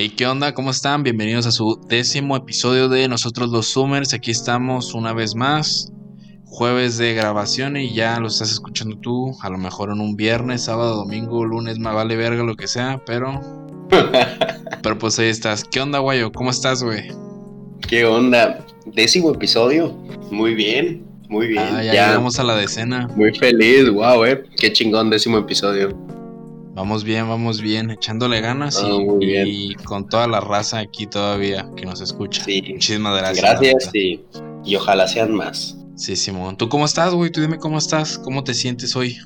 Hey, ¿qué onda? ¿Cómo están? Bienvenidos a su décimo episodio de Nosotros los Summers. Aquí estamos una vez más. Jueves de grabación y ya lo estás escuchando tú. A lo mejor en un viernes, sábado, domingo, lunes, me vale verga, lo que sea, pero. pero pues ahí estás. ¿Qué onda, guayo? ¿Cómo estás, güey? ¿Qué onda? Décimo episodio. Muy bien, muy bien. Ah, ya, llegamos a la decena. Muy feliz, wow, eh. Qué chingón, décimo episodio. Vamos bien, vamos bien, echándole ganas Ah, y, con toda la raza aquí todavía que nos escucha. Sí. Muchísimas gracias. Gracias y, y ojalá sean más. Sí, Simón. ¿Tú cómo estás, güey? Tú dime cómo estás, cómo te sientes hoy.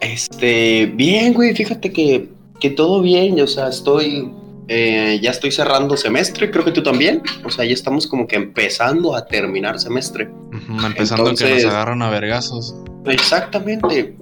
Este, bien, güey, fíjate que, que todo bien, o sea, estoy, eh, ya estoy cerrando semestre, creo que tú también, o sea, ya estamos como que empezando a terminar semestre. Empezando que Entonces- nos agarran a vergazos. Exactamente.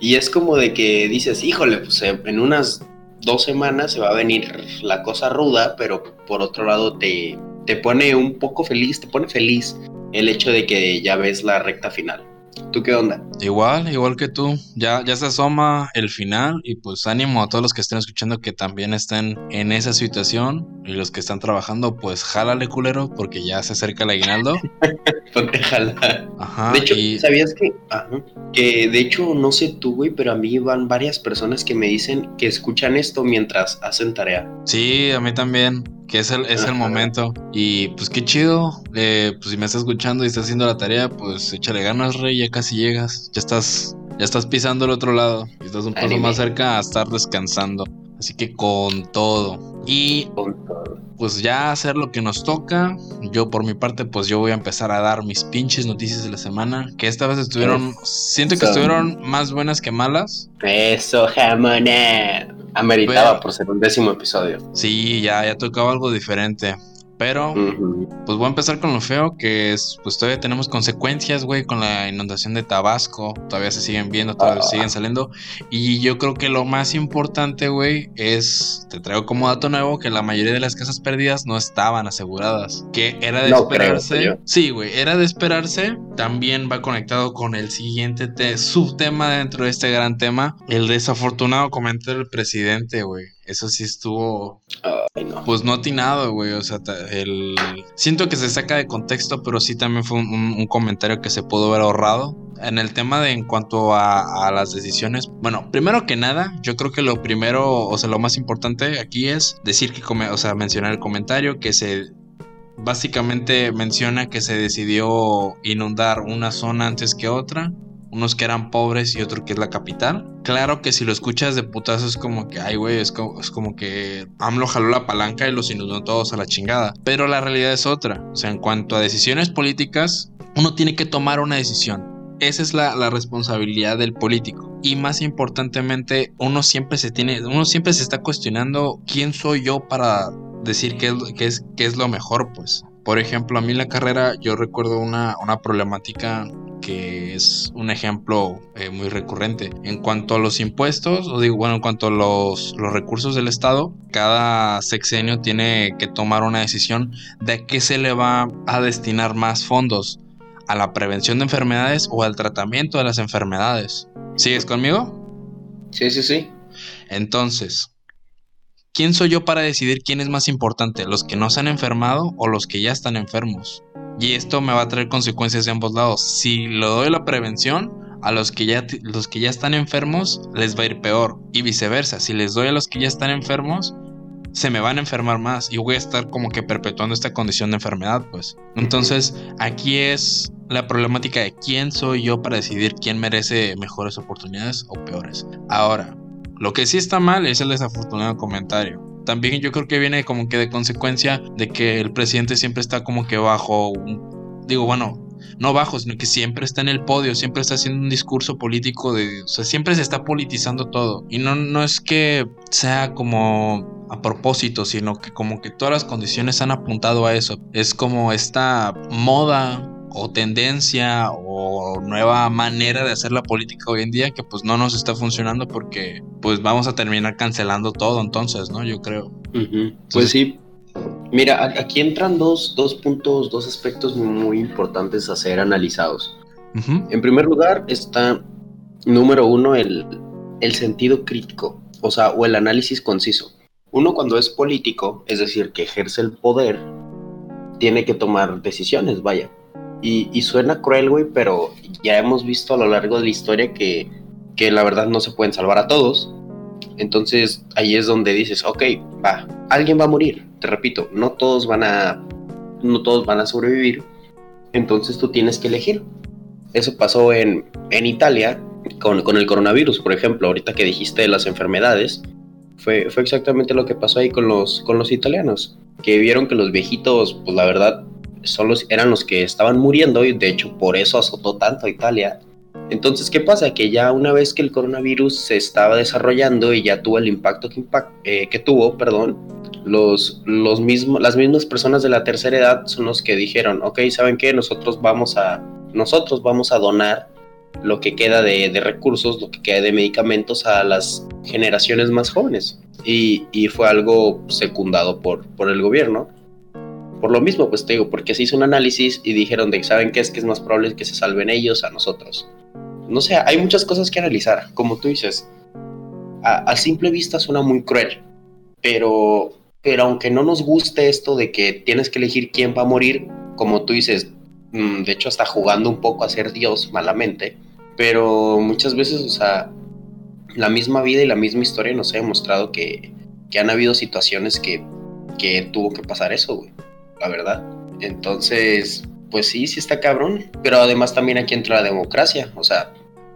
Y es como de que dices, híjole, pues eh, en unas dos semanas se va a venir la cosa ruda, pero por otro lado te, te pone un poco feliz, te pone feliz el hecho de que ya ves la recta final. ¿Tú qué onda? Igual, igual que tú. Ya, ya se asoma el final y pues ánimo a todos los que estén escuchando que también estén en esa situación y los que están trabajando, pues jálale culero porque ya se acerca el aguinaldo. Ponte a jalar. Ajá. De hecho, y ¿sabías que? Ajá. Que de hecho, no sé tú, güey, pero a mí van varias personas que me dicen que escuchan esto mientras hacen tarea. sí, a mí también, que es el, es el momento. Y pues qué chido. eh, pues si me estás escuchando y estás haciendo la tarea, pues échale ganas, rey, ya casi llegas. Ya estás, ya estás pisando el otro lado. Y estás un paso Ánimo. más cerca a estar descansando. Así que con todo. Y pues ya hacer lo que nos toca. Yo por mi parte, pues yo voy a empezar a dar mis pinches noticias de la semana. Que esta vez estuvieron, siento que Son- estuvieron más buenas que malas. Eso, jamona. Ameritaba Pero- por ser un décimo episodio. Sí, ya, ya tocaba algo diferente. Pero, pues voy a empezar con lo feo, que es, pues todavía tenemos consecuencias, güey, con la inundación de Tabasco. Todavía se siguen viendo, todavía Ah. siguen saliendo. Y yo creo que lo más importante, güey, es, te traigo como dato nuevo, que la mayoría de las casas perdidas no estaban aseguradas. Que era de No esperarse. Sí, güey, era de esperarse. También va conectado con el siguiente te- subtema dentro de este gran tema, el desafortunado comentario del presidente, güey. Eso sí estuvo Ay, no. pues no atinado, güey. O sea, el... siento que se saca de contexto, pero sí también fue un, un- un comentario que se pudo haber ahorrado. En el tema de en cuanto a, a las decisiones, bueno, primero que nada, yo creo que lo primero, o sea, lo más importante aquí es decir que, come- o sea, mencionar el comentario que se básicamente menciona que se decidió inundar una zona antes que otra, unos que eran pobres y otro que es la capital. Claro que si lo escuchas de putazo es como que, ay, güey, es como, es como que AMLO jaló la palanca y los inundó todos a la chingada. Pero la realidad es otra. O sea, en cuanto a decisiones políticas, uno tiene que tomar una decisión. Esa es la, la responsabilidad del político. Y más importantemente, uno siempre se tiene, uno siempre se está cuestionando quién soy yo para decir qué es, qué es, lo mejor, pues. Por ejemplo, a mí en la carrera yo recuerdo una, una problemática que es un ejemplo eh, muy recurrente. En cuanto a los impuestos, o digo, bueno, en cuanto a los, los recursos del Estado, cada sexenio tiene que tomar una decisión de a qué se le va a destinar más fondos, a la prevención de enfermedades o al tratamiento de las enfermedades. ¿Sigues conmigo? Sí, sí, sí. Entonces, ¿quién soy yo para decidir quién es más importante, los que no se han enfermado o los que ya están enfermos? Y esto me va a traer consecuencias de ambos lados. Si le doy la prevención, a los que ya los que ya están enfermos les va a ir peor y viceversa. Si les doy a los que ya están enfermos, se me van a enfermar más y voy a estar como que perpetuando esta condición de enfermedad, pues. Entonces, aquí es la problemática de quién soy yo para decidir quién merece mejores oportunidades o peores. Ahora, lo que sí está mal es el desafortunado comentario. También yo creo que viene como que de consecuencia de que el presidente siempre está como que bajo, un- digo, bueno, no bajo, sino que siempre está en el podio, siempre está haciendo un discurso político de, o sea, siempre se está politizando todo. Y no, no es que sea como a propósito, sino que como que todas las condiciones han apuntado a eso. Es como esta moda o tendencia o nueva manera de hacer la política hoy en día que pues no nos está funcionando porque pues vamos a terminar cancelando todo entonces, ¿no? Yo creo. Pues sí. Mira, aquí entran dos, dos puntos, dos aspectos muy importantes a ser analizados. En primer lugar está, número uno, el, el sentido crítico, o sea, o el análisis conciso. uno cuando es político, es decir, que ejerce el poder, tiene que tomar decisiones, vaya. Y, suena cruel, güey, pero ya hemos visto a lo largo de la historia que, que la verdad no se pueden salvar a todos. Entonces ahí es donde dices, ok, va, alguien va a morir. Te repito, no todos van a, no todos van a sobrevivir. Entonces tú tienes que elegir. Eso pasó en, en Italia con, con, el coronavirus, por ejemplo, ahorita que dijiste de las enfermedades. Fue, fue exactamente lo que pasó ahí con los, con los italianos, que vieron que los viejitos, pues la verdad, son eran los que estaban muriendo y de hecho por eso azotó tanto a Italia. Entonces, ¿qué pasa? Que ya una vez que el coronavirus se estaba desarrollando y ya tuvo el impacto que, eh, tuvo, perdón, los, los mismos, las mismas personas de la tercera edad son los que dijeron, ok, ¿saben qué? Nosotros vamos a, nosotros vamos a donar lo que queda de, de recursos, lo que queda de medicamentos a las generaciones más jóvenes. Y, y fue algo secundado por, por el gobierno por lo mismo, pues te digo, porque se hizo un análisis y dijeron de, ¿saben qué es? Que es más probable que se salven ellos a nosotros. No sé, hay muchas cosas que analizar, como tú dices. A, simple vista suena muy cruel, pero, pero aunque no nos guste esto de que tienes que elegir quién va a morir, como tú dices, mm, de hecho hasta jugando un poco a ser Dios malamente, pero muchas veces, o sea, la misma vida y la misma historia nos ha demostrado que, que han habido situaciones que, que tuvo que pasar eso, güey la verdad. Entonces, pues sí, sí está cabrón, pero además también aquí entra la democracia, o sea,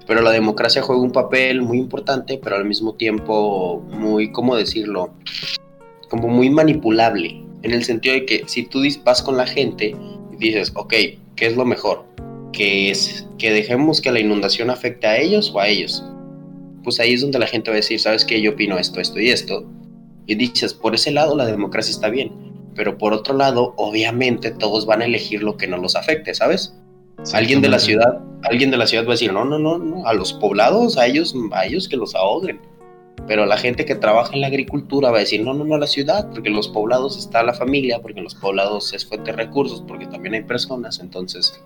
pero la democracia juega un papel muy importante, pero al mismo tiempo muy, ¿cómo decirlo? Como muy manipulable, en el sentido de que si tú vas con la gente y dices, ok, ¿qué es lo mejor? Que es que dejemos que la inundación afecte a ellos o a ellos. Pues ahí es donde la gente va a decir, ¿sabes qué? Yo opino esto, esto y esto. Y dices, por ese lado la democracia está bien pero por otro lado, obviamente todos van a elegir lo que no los afecte, ¿sabes? alguien de la ciudad, alguien de la ciudad va a decir, no, no, no, no, a los poblados, a ellos, a ellos que los ahoguen. Pero la gente que trabaja en la agricultura va a decir, no, no, no, a la ciudad, porque en los poblados está la familia, porque en los poblados es fuente de recursos, porque también hay personas, entonces,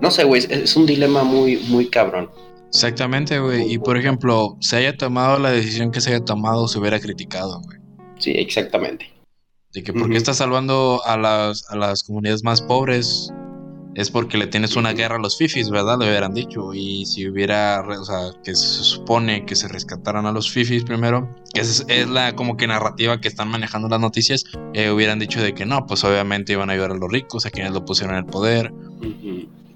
no sé, güey, es, un dilema muy, muy cabrón. Exactamente, güey, y por ejemplo, se haya tomado la decisión que se haya tomado, se hubiera criticado, güey. Sí, exactamente. De que porque estás salvando a las, a las comunidades más pobres es porque le tienes una guerra a los fifis, ¿verdad? Le hubieran dicho. Y si hubiera, o sea, que se supone que se rescataran a los fifis primero, que es, es la como que narrativa que están manejando las noticias, eh, hubieran dicho de que no, pues obviamente iban a ayudar a los ricos, a quienes lo pusieron en el poder.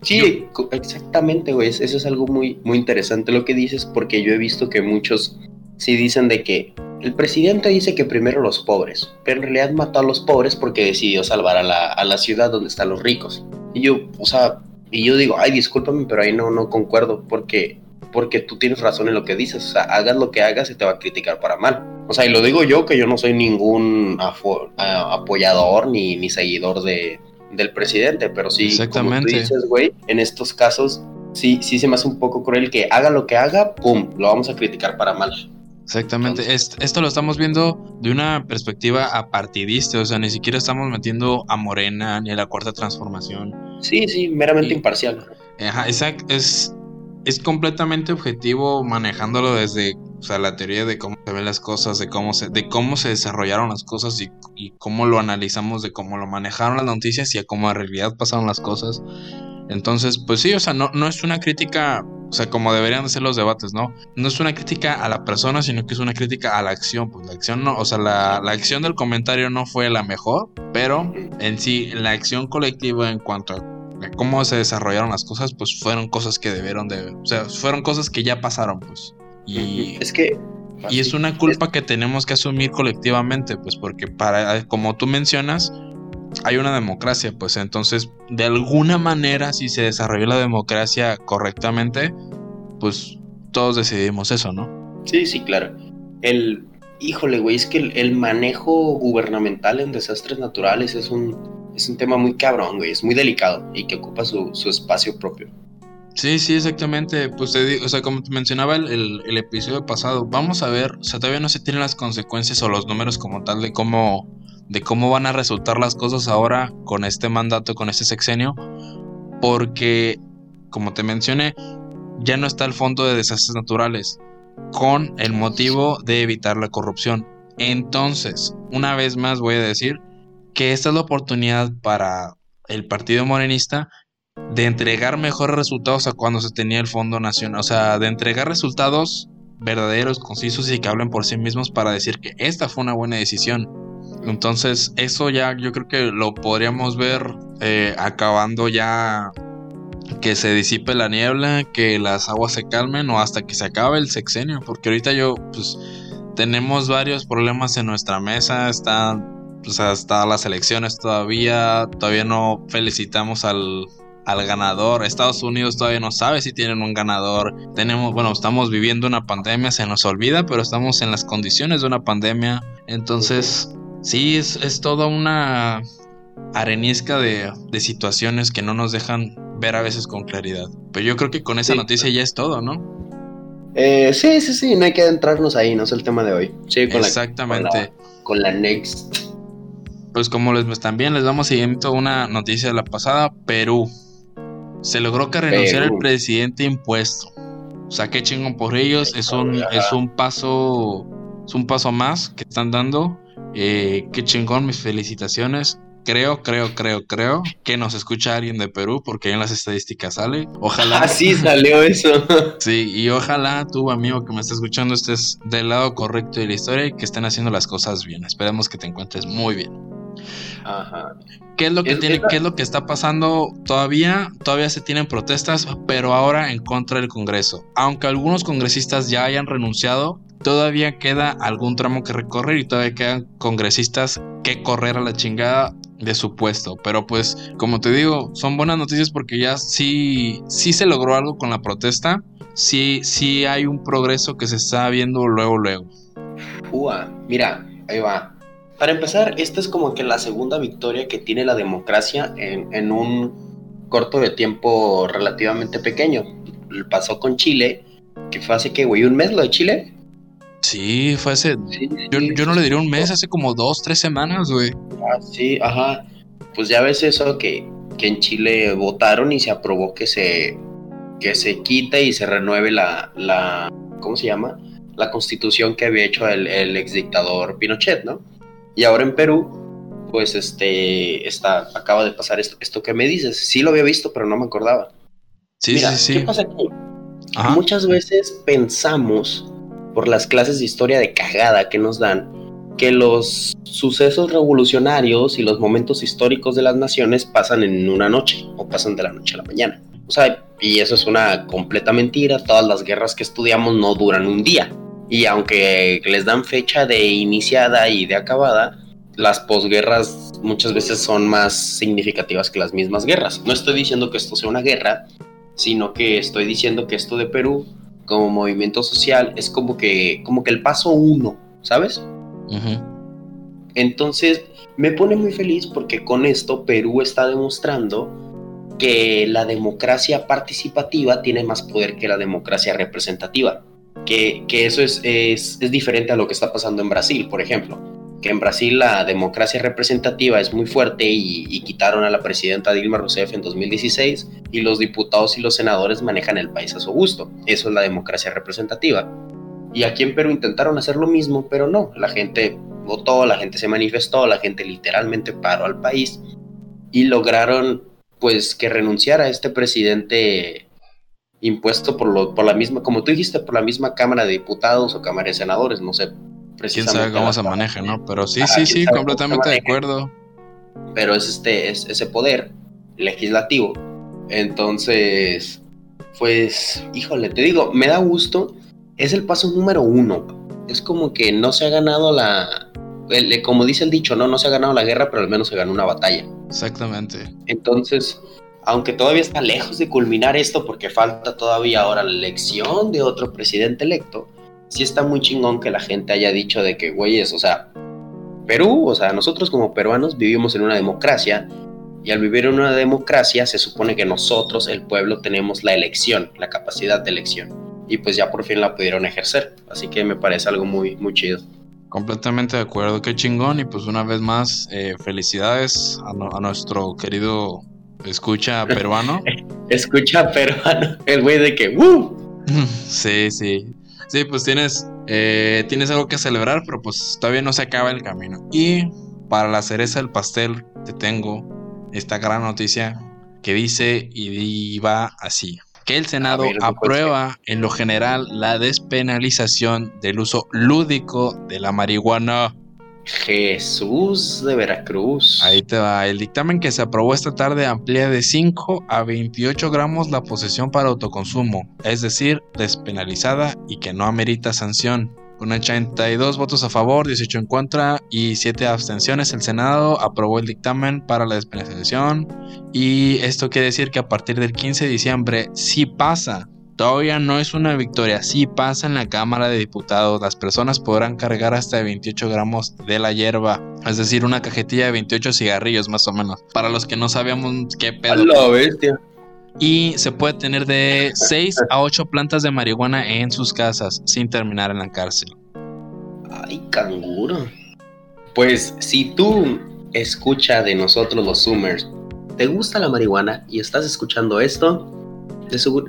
Sí, exactamente, güey. Eso es algo muy, muy interesante lo que dices, porque yo he visto que muchos sí dicen de que el presidente dice que primero los pobres, pero en realidad mató a los pobres porque decidió salvar a la, ciudad donde están los ricos. Y yo, o sea, y yo digo, ay, discúlpame, pero ahí no, no concuerdo, porque, porque tú tienes razón en lo que dices, o sea, hagas lo que hagas, se te va a criticar para mal. O sea, y lo digo yo, que yo no soy ningún apoyador ni, ni seguidor de, del presidente, pero sí, Exactamente. como tú dices, güey, en estos casos sí, sí se me hace un poco cruel que haga lo que haga, pum, lo vamos a criticar para mal. Exactamente, esto lo estamos viendo de una perspectiva apartidista, o sea, ni siquiera estamos metiendo a Morena ni a la cuarta transformación. Sí, sí, meramente imparcial. Ajá, exacto, es, es completamente objetivo manejándolo desde o sea, la teoría de cómo se ven las cosas, de cómo se, de cómo se desarrollaron las cosas y, y cómo lo analizamos, de cómo lo manejaron las noticias y a cómo en realidad pasaron las cosas. Entonces, pues sí, o sea, no, no es una crítica, o sea, como deberían ser los debates, ¿no? No es una crítica a la persona, sino que es una crítica a la acción. Pues la acción no, o sea, la, la acción del comentario no fue la mejor, pero en sí, la acción colectiva en cuanto a cómo se desarrollaron las cosas, pues fueron cosas que debieron de, o sea, fueron cosas que ya pasaron, pues. Y es que y es una culpa que tenemos que asumir colectivamente, pues porque para como tú mencionas, hay una democracia, pues entonces de alguna manera si se desarrolló la democracia correctamente, pues todos decidimos eso, ¿no? Sí, sí, claro. El, híjole, güey, es que el, manejo gubernamental en desastres naturales es un, es un tema muy cabrón, güey, es muy delicado y que ocupa su, espacio propio. Sí, sí, exactamente. Pues te o sea, como te mencionaba el, el, episodio pasado, vamos a ver, o sea, todavía no se tienen las consecuencias o los números como tal de cómo de cómo van a resultar las cosas ahora con este mandato, con este sexenio, porque, como te mencioné, ya no está el fondo de desastres naturales, con el motivo de evitar la corrupción. Entonces, una vez más voy a decir que esta es la oportunidad para el Partido Morenista de entregar mejores resultados a cuando se tenía el Fondo Nacional. O sea, de entregar resultados verdaderos, concisos y que hablen por sí mismos para decir que esta fue una buena decisión. Entonces, eso ya yo creo que lo podríamos ver eh, acabando ya que se disipe la niebla, que las aguas se calmen o hasta que se acabe el sexenio, porque ahorita yo, pues, tenemos varios problemas en nuestra mesa, están, pues, hasta las elecciones todavía, todavía no felicitamos al, al ganador. Estados Unidos todavía no sabe si tienen un ganador. Tenemos, bueno, estamos viviendo una pandemia, se nos olvida, pero estamos en las condiciones de una pandemia. Entonces, sí, es, es toda una arenisca de, de, situaciones que no nos dejan ver a veces con claridad. Pero yo creo que con esa noticia ya es todo, ¿no? Eh, sí, sí, sí, no hay que adentrarnos ahí, no es el tema de hoy. Sí, con Exactamente. La, con, la, next. Pues como les también les vamos siguiendo una noticia de la pasada, Perú. Se logró que renunciara el presidente impuesto. O sea, qué chingón por ellos. Es un, es un paso. Es un paso más que están dando. Eh, qué chingón, mis felicitaciones. Creo, creo, creo, creo que nos escucha alguien de Perú porque en las estadísticas sale. Ojalá. Así salió eso. sí, y ojalá tú, amigo que me está escuchando, estés del lado correcto de la historia y que estén haciendo las cosas bien. Esperemos que te encuentres muy bien. Ajá. ¿Qué es lo que tiene, qué es lo que está pasando? Todavía, todavía se tienen protestas, pero ahora en contra del Congreso. Aunque algunos congresistas ya hayan renunciado, todavía queda algún tramo que recorrer y todavía quedan congresistas que correr a la chingada de su puesto. Pero pues, como te digo, son buenas noticias porque ya sí, sí se logró algo con la protesta. Sí, sí hay un progreso que se está viendo luego, luego. Ua, mira, ahí va. Para empezar, esta es como que la segunda victoria que tiene la democracia en, un corto de tiempo relativamente pequeño. Pasó con Chile, que fue hace que, güey, un mes lo de Chile. Sí, fue hace. yo, no le diría un mes, hace como dos, tres semanas, güey. Ah, sí, ajá. Pues ya ves eso que, que en Chile votaron y se aprobó que se, que se quite y se renueve la, la. ¿Cómo se llama? La constitución que había hecho el, el ex dictador Pinochet, ¿no? Y ahora en Perú, pues este, está, acaba de pasar esto, esto que me dices. Sí lo había visto, pero no me acordaba. Sí, sí, sí. ¿Qué pasa aquí? Muchas veces pensamos, por las clases de historia de cagada que nos dan, que los sucesos revolucionarios y los momentos históricos de las naciones pasan en una noche o pasan de la noche a la mañana. O sea, y eso es una completa mentira. Todas las guerras que estudiamos no duran un día. Y aunque les dan fecha de iniciada y de acabada, las posguerras muchas veces son más significativas que las mismas guerras. No estoy diciendo que esto sea una guerra, sino que estoy diciendo que esto de Perú como movimiento social es como que, como que el paso uno, ¿sabes? Entonces me pone muy feliz porque con esto Perú está demostrando que la democracia participativa tiene más poder que la democracia representativa que, eso es, es, diferente a lo que está pasando en Brasil, por ejemplo. Que en Brasil la democracia representativa es muy fuerte y, quitaron a la presidenta Dilma Rousseff en 2016 y los diputados y los senadores manejan el país a su gusto. Eso es la democracia representativa. Y aquí en Perú intentaron hacer lo mismo, pero no. La gente votó, la gente se manifestó, la gente literalmente paró al país y lograron pues que renunciara este presidente impuesto por, lo, por la misma, como tú dijiste, por la misma Cámara de Diputados o Cámara de Senadores, no sé. Quién sabe cómo se maneja, ¿no? Pero sí, sí, sí, completamente de acuerdo. Pero es este, es ese poder legislativo. Entonces, pues, híjole, te digo, me da gusto. Es el paso número uno. Es como que no se ha ganado la, como dice el dicho, no, no se ha ganado la guerra, pero al menos se ganó una batalla. Exactamente. Entonces, aunque todavía está lejos de culminar esto porque falta todavía ahora la elección de otro presidente electo, sí está muy chingón que la gente haya dicho de que, güeyes, o sea, Perú, o sea, nosotros como peruanos vivimos en una democracia y al vivir en una democracia se supone que nosotros, el pueblo, tenemos la elección, la capacidad de elección. Y pues ya por fin la pudieron ejercer. Así que me parece algo muy, muy chido. Completamente de acuerdo, qué chingón. Y pues una vez más, eh, felicidades a, a nuestro querido Escucha peruano. Escucha peruano. El güey de que, ¡Woo! Sí, sí. Sí, pues tienes, eh, tienes algo que celebrar, pero pues todavía no se acaba el camino. Y para la cereza del pastel te tengo esta gran noticia que dice y va así. Que el Senado aprueba en lo general la despenalización del uso lúdico de la marihuana. Jesús de Veracruz. Ahí te va. El dictamen que se aprobó esta tarde amplía de 5 a 28 gramos la posesión para autoconsumo, es decir, despenalizada y que no amerita sanción. Con 82 votos a favor, 18 en contra y 7 abstenciones, el Senado aprobó el dictamen para la despenalización. Y esto quiere decir que a partir del 15 de diciembre, si pasa Todavía no es una victoria. Si pasa en la Cámara de Diputados, las personas podrán cargar hasta 28 gramos de la hierba. Es decir, una cajetilla de 28 cigarrillos más o menos. Para los que no sabíamos qué pedo. bestia. Y se puede tener de 6 a 8 plantas de marihuana en sus casas sin terminar en la cárcel. Ay, canguro. Pues si tú escucha de nosotros los Zoomers, te gusta la marihuana y estás escuchando esto,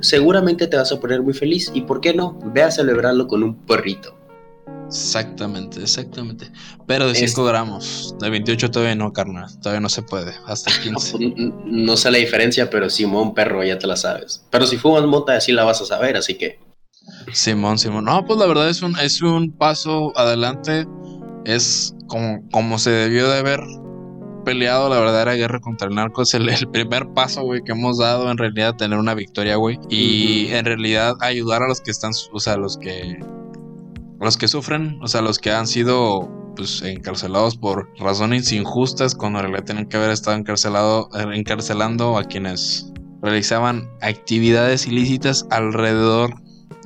seguramente te vas a poner muy feliz y por qué no, ve a celebrarlo con un perrito. Exactamente, exactamente. Pero de 5 gramos, de 28 todavía no, carnal, todavía no se puede, hasta 15. Pues, no, sé la diferencia, pero Simón, perro, ya te la sabes. Pero si fumas mota, así la vas a saber, así que... Simón, Simón. No, pues la verdad es un, es un paso adelante, es como, como se debió de ver peleado la verdadera guerra contra el narco. Es el, primer paso, güey, que hemos dado en realidad tener una victoria, güey. Y en realidad ayudar a los que están, o sea, los que... Los que sufren, o sea, los que han sido pues encarcelados por razones injustas cuando en realidad tienen que haber estado encarcelado, eh, encarcelando a quienes realizaban actividades ilícitas alrededor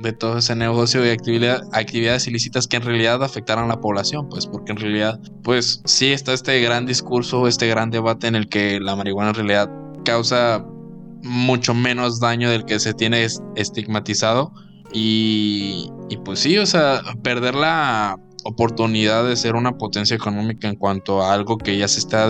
de todo ese negocio y actividad, actividades ilícitas que en realidad afectaran a la población, pues porque en realidad, pues sí está este gran discurso, este gran debate en el que la marihuana en realidad causa mucho menos daño del que se tiene estigmatizado y, y pues sí, o sea, perder la oportunidad de ser una potencia económica en cuanto a algo que ya se está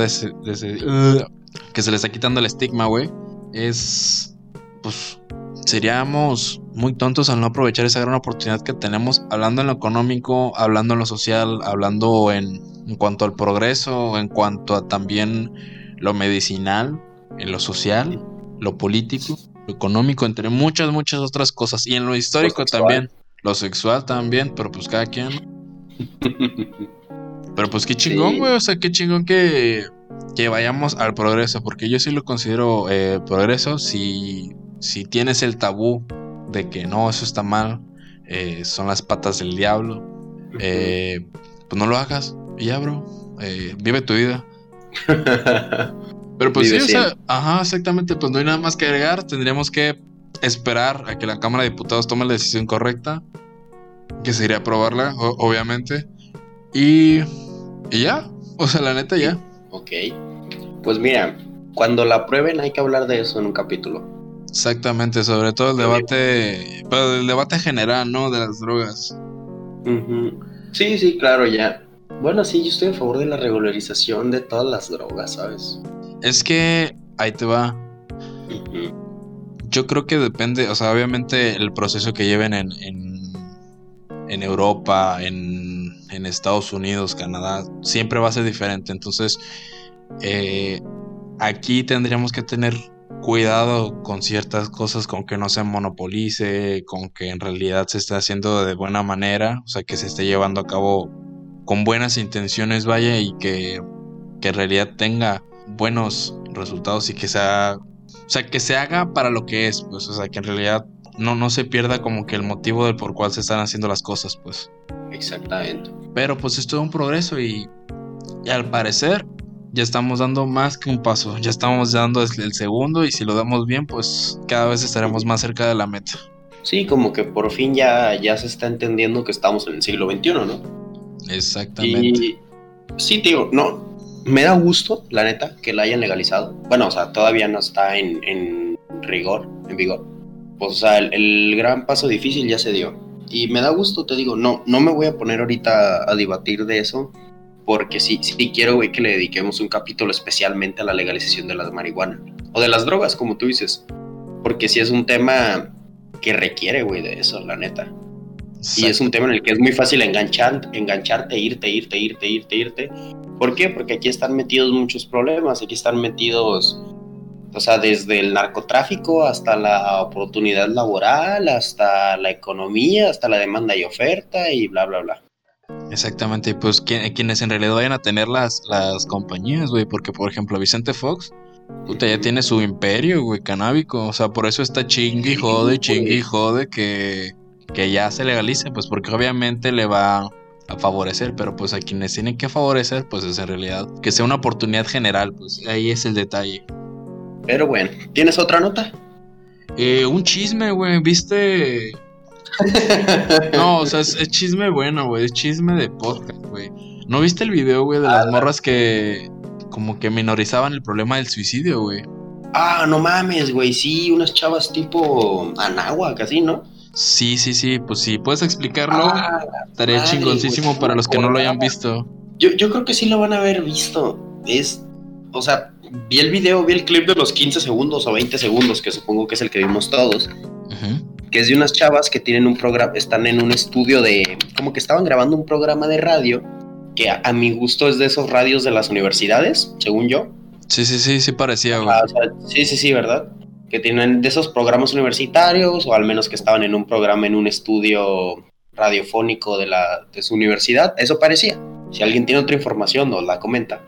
que se le está quitando el estigma, güey, es pues seríamos muy tontos al no aprovechar esa gran oportunidad que tenemos, hablando en lo económico, hablando en lo social, hablando en, en cuanto al progreso, en cuanto a también lo medicinal, en lo social, lo político, lo económico, entre muchas, muchas otras cosas. Y en lo histórico también, lo sexual también, pero pues cada quien. pero pues qué chingón, güey, o sea, qué chingón que, que vayamos al progreso, porque yo sí lo considero eh, progreso si si tienes el tabú de que no, eso está mal, eh, son las patas del diablo, eh, pues no lo hagas y ya, bro, eh, vive tu vida. Pero pues sí, o sea, ajá, exactamente, pues no hay nada más que agregar, tendríamos que esperar a que la Cámara de Diputados tome la decisión correcta, que sería aprobarla, obviamente, y, y ya, o sea, la neta ya. Ok, pues mira, cuando la aprueben hay que hablar de eso en un capítulo. Exactamente, sobre todo el debate, pero el debate general, ¿no? De las drogas. Sí, sí, claro, ya. Bueno, sí, yo estoy a favor de la regularización de todas las drogas, ¿sabes? Es que ahí te va. Yo creo que depende, o sea, obviamente el proceso que lleven en, en, Europa, en, en, Estados Unidos, Canadá, siempre va a ser diferente. Entonces, eh, aquí tendríamos que tener cuidado con ciertas cosas, con que no se monopolice, con que en realidad se esté haciendo de buena manera, o sea, que se esté llevando a cabo con buenas intenciones, vaya, y que, que en realidad tenga buenos resultados y que sea, o sea, que se haga para lo que es, pues, o sea, que en realidad no, no se pierda como que el motivo del por cual se están haciendo las cosas, pues. Exactamente. Pero pues esto es un progreso y, y al parecer ya estamos dando más que un paso, ya estamos dando el segundo y si lo damos bien, pues cada vez estaremos más cerca de la meta. Sí, como que por fin ya, ya se está entendiendo que estamos en el siglo XXI, ¿no? Exactamente. Y sí, tío, no, me da gusto, la neta, que la hayan legalizado. Bueno, o sea, todavía no está en, rigor, en vigor. Pues, o sea, el, el, gran paso difícil ya se dio. Y me da gusto, te digo, no, no me voy a poner ahorita a debatir de eso porque sí, sí quiero, güey, que le dediquemos un capítulo especialmente a la legalización de la marihuana. O de las drogas, como tú dices. Porque sí es un tema que requiere, güey, de eso, la neta. Y es un tema en el que es muy fácil enganchar, engancharte, irte, irte, irte, irte, irte. ¿Por qué? Porque aquí están metidos muchos problemas, aquí están metidos, o sea, desde el narcotráfico hasta la oportunidad laboral, hasta la economía, hasta la demanda y oferta y bla, bla, bla. Exactamente, pues quienes en realidad vayan a tener las, las compañías, güey, porque por ejemplo Vicente Fox, puta, ya tiene su imperio, güey, canábico, o sea, por eso está chingue y jode, chingue y jode que, que ya se legalice, pues porque obviamente le va a favorecer, pero pues a quienes tienen que favorecer, pues es en realidad que sea una oportunidad general, pues ahí es el detalle. Pero bueno, ¿tienes otra nota? Eh, un chisme, güey, ¿viste? no, o sea, es, chisme bueno, güey, es chisme de podcast, güey. ¿No viste el video, güey, de las ah, morras que como que minorizaban el problema del suicidio, güey? Ah, no mames, güey, sí, unas chavas tipo Anáhuac, así, ¿no? Sí, sí, sí, pues sí, puedes explicarlo. Ah, Estaría chingoncísimo para los que no lo hayan visto. Yo, yo creo que sí lo van a haber visto. Es, o sea, vi el video, vi el clip de los 15 segundos o 20 segundos, que supongo que es el que vimos todos. Que es de unas chavas que tienen un programa, están en un estudio de, como que estaban grabando un programa de radio, que a, mi gusto es de esos radios de las universidades, según yo. Sí, sí, sí, sí parecía, güey. sí, sí, sí, ¿verdad? que tienen de esos programas universitarios o al menos que estaban en un programa en un estudio radiofónico de, la, de su universidad. Eso parecía. Si alguien tiene otra información nos la comenta.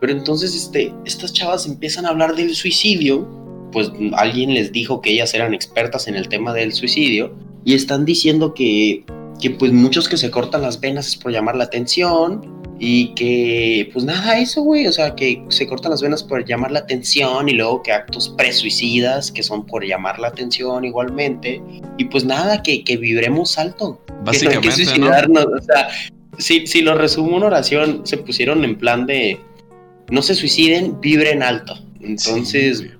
Pero entonces este, estas chavas empiezan a hablar del suicidio, pues alguien les dijo que ellas eran expertas en el tema del suicidio y están diciendo que, que pues muchos que se cortan las venas es por llamar la atención y que, pues nada, eso, güey, o sea, que se cortan las venas por llamar la atención y luego que actos presuicidas que son por llamar la atención igualmente. Y pues nada, que, que vibremos alto. Básicamente, que suicidarnos. O sea, si, si lo resumo una oración, se pusieron en plan de no se suiciden, vibren alto. Entonces, sí,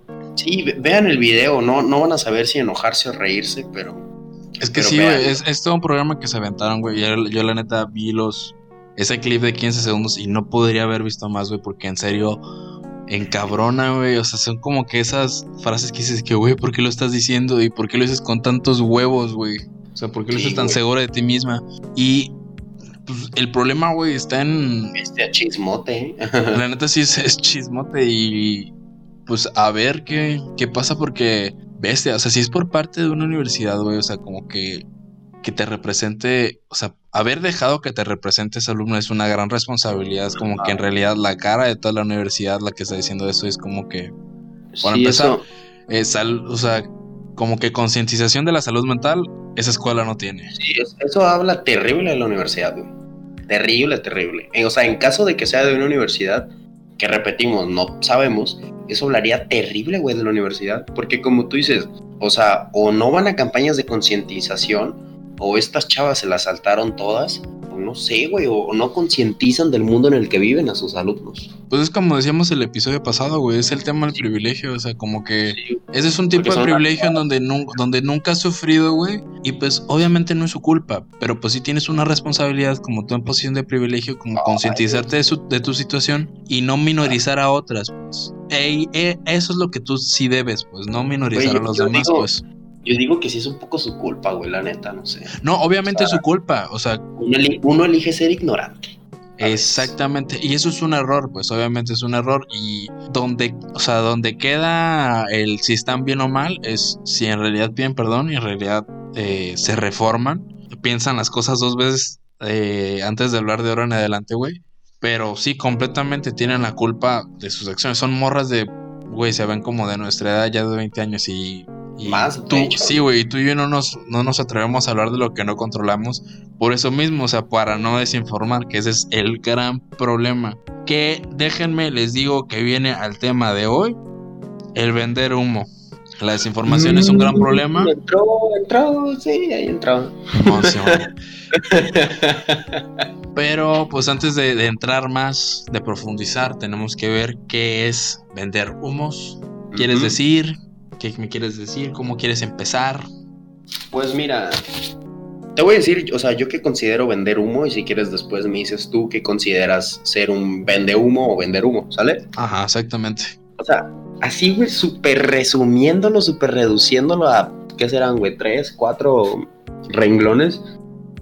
vean el video, no, no van a saber si enojarse o reírse, pero. Es que sí, güey, es, es, todo un programa que se aventaron, güey. Yo, yo la neta vi los, ese clip de 15 segundos y no podría haber visto más, güey, porque en serio encabrona, güey. O sea, son como que esas frases que dices que, güey, ¿por qué lo estás diciendo? ¿Y por qué lo dices con tantos huevos, güey? O sea, ¿por qué lo dices tan seguro de ti misma? Y pues, el problema, güey, está en. Este chismote. ¿eh? La neta sí es, chismote y. Pues a ver qué, qué pasa porque. Bestia, o sea, si es por parte de una universidad, güey, o sea, como que que te represente, o sea, haber dejado que te represente ese alumno es una gran responsabilidad. Es como que en realidad la cara de toda la universidad, la que está diciendo eso, es como que, para empezar, o sea, como que concientización de la salud mental, esa escuela no tiene. Sí, eso habla terrible de la universidad, Terrible, terrible. O sea, en caso de que sea de una universidad, que repetimos, no sabemos, eso hablaría terrible, güey, de la universidad. Porque como tú dices, o sea, o no van a campañas de concientización, o estas chavas se las saltaron todas, no sé, güey, o no concientizan del mundo en el que viven a sus alumnos. Pues es como decíamos el episodio pasado, güey, es el tema del privilegio, o sea, como que ese es un tipo de privilegio en donde, donde nunca has sufrido, güey, y pues obviamente no es su culpa, pero pues sí tienes una responsabilidad como tú en posición de privilegio, como concientizarte de, de, tu situación y no minorizar a otras, pues. Ey, eh, eso es lo que tú sí debes, pues, no minorizar a los demás, pues. Yo digo que sí es un poco su culpa, güey, la neta, no sé. No, obviamente es su culpa, o sea... Uno, elige ser ignorante. Exactamente, y eso es un error, pues obviamente es un error y donde, o sea, donde queda el si están bien o mal es si en realidad piden perdón y en realidad eh, se reforman, piensan las cosas dos veces eh, antes de hablar de ahora en adelante, güey. Pero sí, completamente tienen la culpa de sus acciones. Son morras de, güey, se ven como de nuestra edad, ya de 20 años y más. Tú, sí, güey, tú y yo no nos, no nos atrevemos a hablar de lo que no controlamos. Por eso mismo, o sea, para no desinformar, que ese es el gran problema. Que déjenme, les digo que viene al tema de hoy, el vender humo. La desinformación es un gran mm, problema. Entró, entró, sí, ahí entró. Pero pues antes de, entrar más, de profundizar, tenemos que ver qué es vender humos. ¿Quieres decir ¿Qué me quieres decir? ¿Cómo quieres empezar? Pues mira, te voy a decir, o sea, yo que considero vender humo y si quieres después me dices tú qué consideras ser un vende humo o vender humo, ¿sale? Ajá, exactamente. O sea, así, güey, súper resumiéndolo, súper reduciéndolo a, ¿qué serán, güey? Tres, cuatro renglones.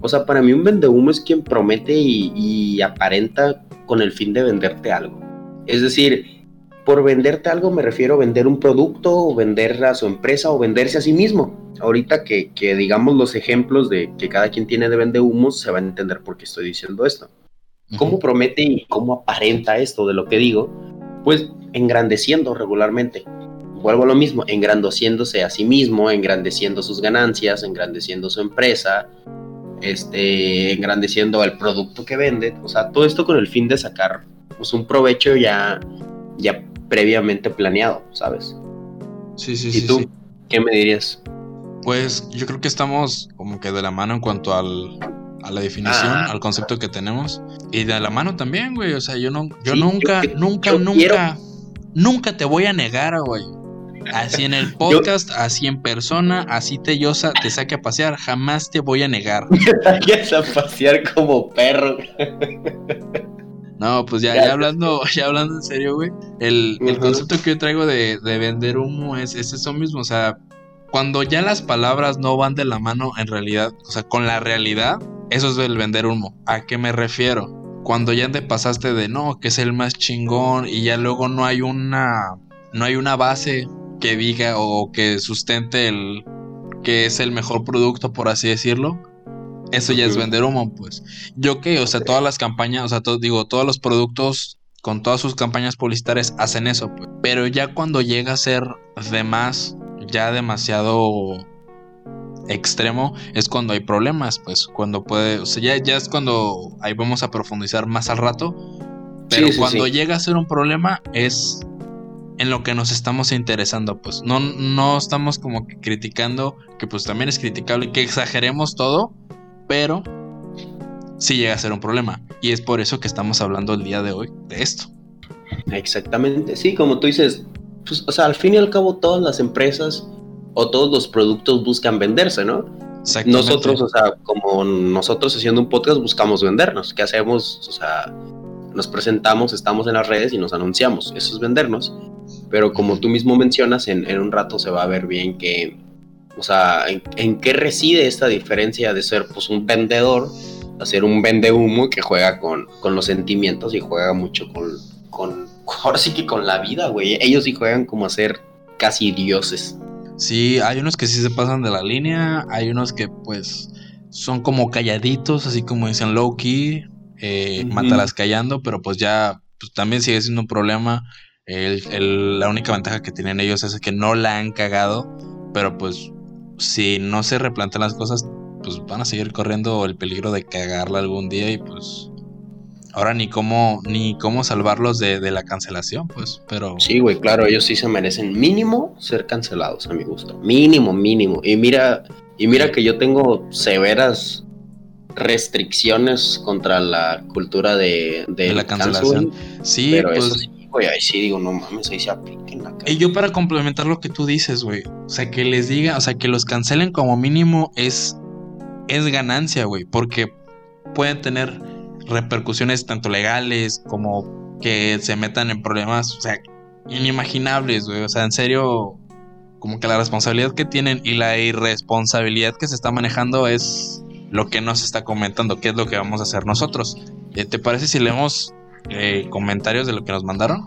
O sea, para mí un vendehumo es quien promete y, y aparenta con el fin de venderte algo. Es decir, por venderte algo me refiero a vender un producto o vender a su empresa o venderse a sí mismo. Ahorita que, que digamos los ejemplos de que cada quien tiene de vende humos, se van a entender por qué estoy diciendo esto. ¿Cómo promete y cómo aparenta esto de lo que digo? Pues engrandeciendo regularmente. Vuelvo a lo mismo, engrandeciéndose a sí mismo, engrandeciendo sus ganancias, engrandeciendo su empresa, este, engrandeciendo el producto que vende. O sea, todo esto con el fin de sacar pues, un provecho ya, ya previamente planeado, ¿sabes? Sí, sí, sí. ¿Y tú qué me dirías? Pues yo creo que estamos como que de la mano en cuanto al, a la definición, ah. al concepto que tenemos. Y de la mano también, güey. O sea, yo no, yo nunca, nunca, nunca, nunca te voy a negar, güey. Así en el podcast, así en persona, así te yo te saque a pasear, jamás te voy a negar. Me a pasear como perro. No, pues ya, ya hablando, ya hablando en serio, güey. El, concepto que yo traigo de, vender humo es, es, eso mismo. O sea, cuando ya las palabras no van de la mano en realidad, o sea, con la realidad, eso es el vender humo. ¿A qué me refiero? Cuando ya te pasaste de no, que es el más chingón, y ya luego no hay una. No hay una base que diga o que sustente el que es el mejor producto, por así decirlo eso ya es vender humo, pues. Yo que, o sea, todas las campañas, o sea, digo, todos los productos con todas sus campañas publicitarias hacen eso, pues. Pero ya cuando llega a ser de más, ya demasiado extremo, es cuando hay problemas, pues. Cuando puede, o sea, ya, ya es cuando ahí vamos a profundizar más al rato. Pero cuando llega a ser un problema es en lo que nos estamos interesando, pues no, no estamos como que criticando, que pues también es criticable, que exageremos todo, pero sí llega a ser un problema. Y es por eso que estamos hablando el día de hoy de esto. Exactamente, sí, como tú dices, pues, o sea, al fin y al cabo todas las empresas o todos los productos buscan venderse, ¿no? Nosotros, o sea, como nosotros haciendo un podcast buscamos vendernos. ¿Qué hacemos? O sea, nos presentamos, estamos en las redes y nos anunciamos. Eso es vendernos. Pero como tú mismo mencionas, en, en un rato se va a ver bien que o sea, ¿en, qué reside esta diferencia de ser pues un vendedor a ser un vende humo que juega con, con los sentimientos y juega mucho con, con, ahora sí que con la vida, güey. Ellos sí juegan como a ser casi dioses. Sí, hay unos que sí se pasan de la línea, hay unos que pues son como calladitos, así como dicen low key, eh, mátalas callando, pero pues ya pues, también sigue siendo un problema. la única ventaja que tienen ellos es que no la han cagado, pero pues si no se replantean las cosas, pues van a seguir corriendo el peligro de cagarla algún día y pues ahora ni cómo ni cómo salvarlos de, la cancelación, pues, pero Sí, güey, claro, ellos sí se merecen mínimo ser cancelados a mi gusto. Mínimo, mínimo. Y mira, y mira que yo tengo severas restricciones contra la cultura de, de, la cancelación. Sí, pero pues, eso güey, ahí sí digo, no mames, ahí se apliquen la Y yo para complementar lo que tú dices, güey, o sea, que les diga, o sea, que los cancelen como mínimo es, es ganancia, güey, porque pueden tener repercusiones tanto legales como que se metan en problemas, o sea, inimaginables, güey, o sea, en serio, como que la responsabilidad que tienen y la irresponsabilidad que se está manejando es lo que nos está comentando, qué es lo que vamos a hacer nosotros. Eh, ¿Te parece si leemos eh, comentarios de lo que nos mandaron?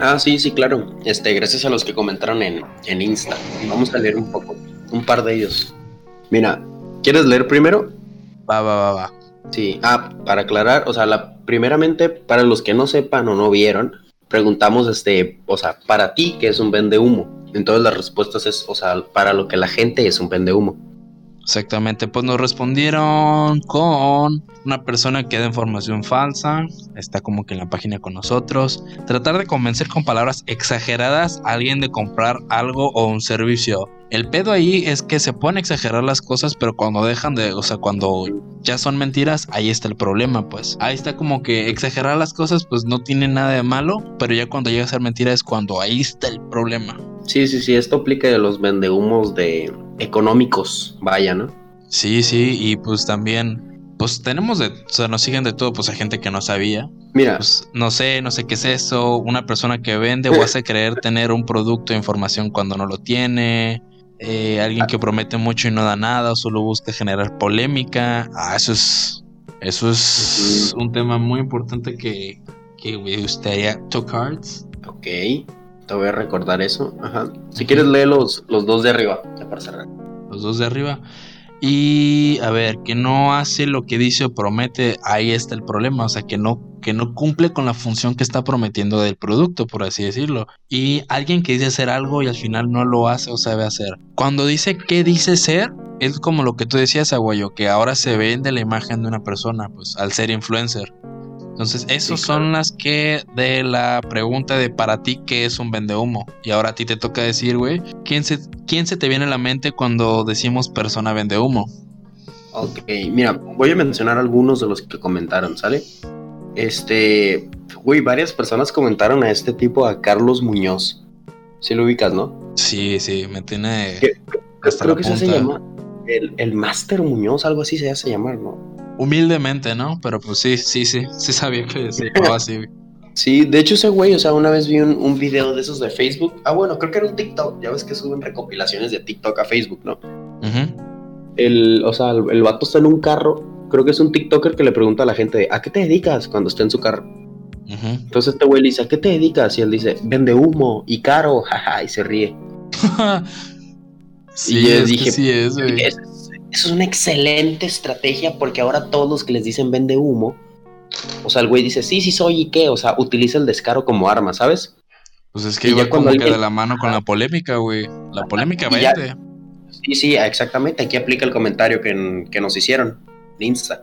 Ah, sí, sí, claro. Este, gracias a los que comentaron en, en Insta. Vamos a leer un poco, un par de ellos. Mira, ¿quieres leer primero? Va, va, va, va. Sí, ah, para aclarar, o sea, la, primeramente, para los que no sepan o no vieron, preguntamos, este, o sea, para ti, ¿qué es un vende humo? Entonces las respuestas es, o sea, para lo que la gente es un vende humo. Exactamente, pues nos respondieron con una persona que da información falsa, está como que en la página con nosotros, tratar de convencer con palabras exageradas a alguien de comprar algo o un servicio. El pedo ahí es que se pueden exagerar las cosas, pero cuando dejan de, o sea, cuando ya son mentiras, ahí está el problema, pues. Ahí está como que exagerar las cosas, pues no tiene nada de malo, pero ya cuando llega a ser mentira es cuando ahí está el problema. Sí, sí, sí, esto aplica de los vendehumos de económicos, vaya, ¿no? Sí, sí, y pues también, pues tenemos de, o sea, nos siguen de todo, pues hay gente que no sabía. Mira, pues, no sé, no sé qué es eso, una persona que vende o hace creer tener un producto de información cuando no lo tiene. eh, alguien que promete mucho y no da nada, o solo busca generar polémica. Ah, eso es, eso es un tema muy importante que, que me gustaría tocar. Ok, te voy a recordar eso. Ajá. Si quieres, lee los, los dos de arriba, ya para cerrar. Los dos de arriba. Y a ver, que no hace lo que dice o promete, ahí está el problema, o sea, que no que no cumple con la función que está prometiendo del producto, por así decirlo. Y alguien que dice hacer algo y al final no lo hace o sabe hacer. Cuando dice qué dice ser, es como lo que tú decías, Aguayo, que ahora se vende la imagen de una persona, pues al ser influencer. Entonces, esos son las que de la pregunta de para ti qué es un vendehumo. Y ahora a ti te toca decir, güey, ¿quién se, ¿quién se te viene a la mente cuando decimos persona vendehumo? Ok, mira, voy a mencionar algunos de los que comentaron, ¿sale? Este, güey, varias personas comentaron a este tipo, a Carlos Muñoz. Si lo ubicas, ¿no? Sí, sí, me tiene. creo que se hace llamar el, el Master Muñoz, algo así se hace llamar, ¿no? Humildemente, ¿no? Pero pues sí, sí, sí, sí sabía que se llamaba así. Sí, de hecho ese güey, o sea, una vez vi un, video de esos de Facebook. Ah, bueno, creo que era un TikTok. Ya ves que suben recopilaciones de TikTok a Facebook, ¿no? El, o sea, el, vato está en un carro. Creo que es un TikToker que le pregunta a la gente, ¿a qué te dedicas cuando está en su carro? Entonces este güey le dice, ¿a qué te dedicas? Y él dice, vende humo y caro, jaja, y se ríe. sí, y yo dije, sí es, güey. Eso es una excelente estrategia porque ahora todos los que les dicen vende humo, o sea, el güey dice, sí, sí soy y qué, o sea, utiliza el descaro como arma, ¿sabes? Pues es que ya como que de la mano con la polémica, güey. La polémica vende. Sí, sí, exactamente. Aquí aplica el comentario que, que nos hicieron de Insta.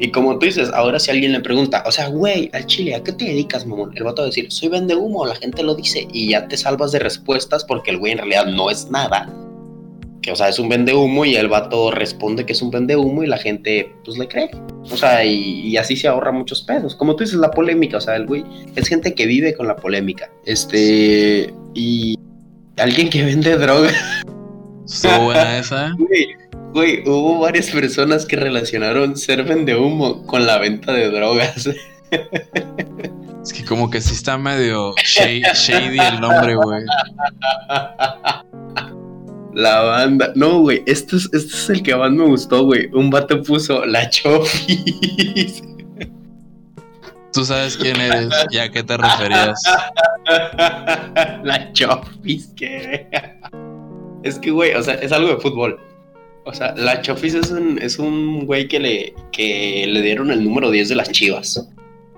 Y como tú dices, ahora si alguien le pregunta, o sea, güey, al chile, ¿a qué te dedicas, mamón? El vato va a decir, soy vende humo, la gente lo dice, y ya te salvas de respuestas porque el güey en realidad no es nada o sea, es un vende humo y el vato responde que es un vende humo y la gente, pues, le cree. O sea, y, así se ahorra muchos pesos. Como tú dices, la polémica, o sea, el güey es gente que vive con la polémica. Este, y alguien que vende droga. ¿Estuvo buena esa? Güey, hubo varias personas que relacionaron ser vende humo con la venta de drogas. Es que como que sí está medio shady el nombre, güey. La banda. No, güey. Este es, este es el que más me gustó, güey. Un vato puso la Chofis. Tú sabes quién eres y a qué te referías. la Chofis, que. Es que, güey, o sea, es algo de fútbol. O sea, la Chofis es un, es un güey que le, que le dieron el número 10 de las chivas.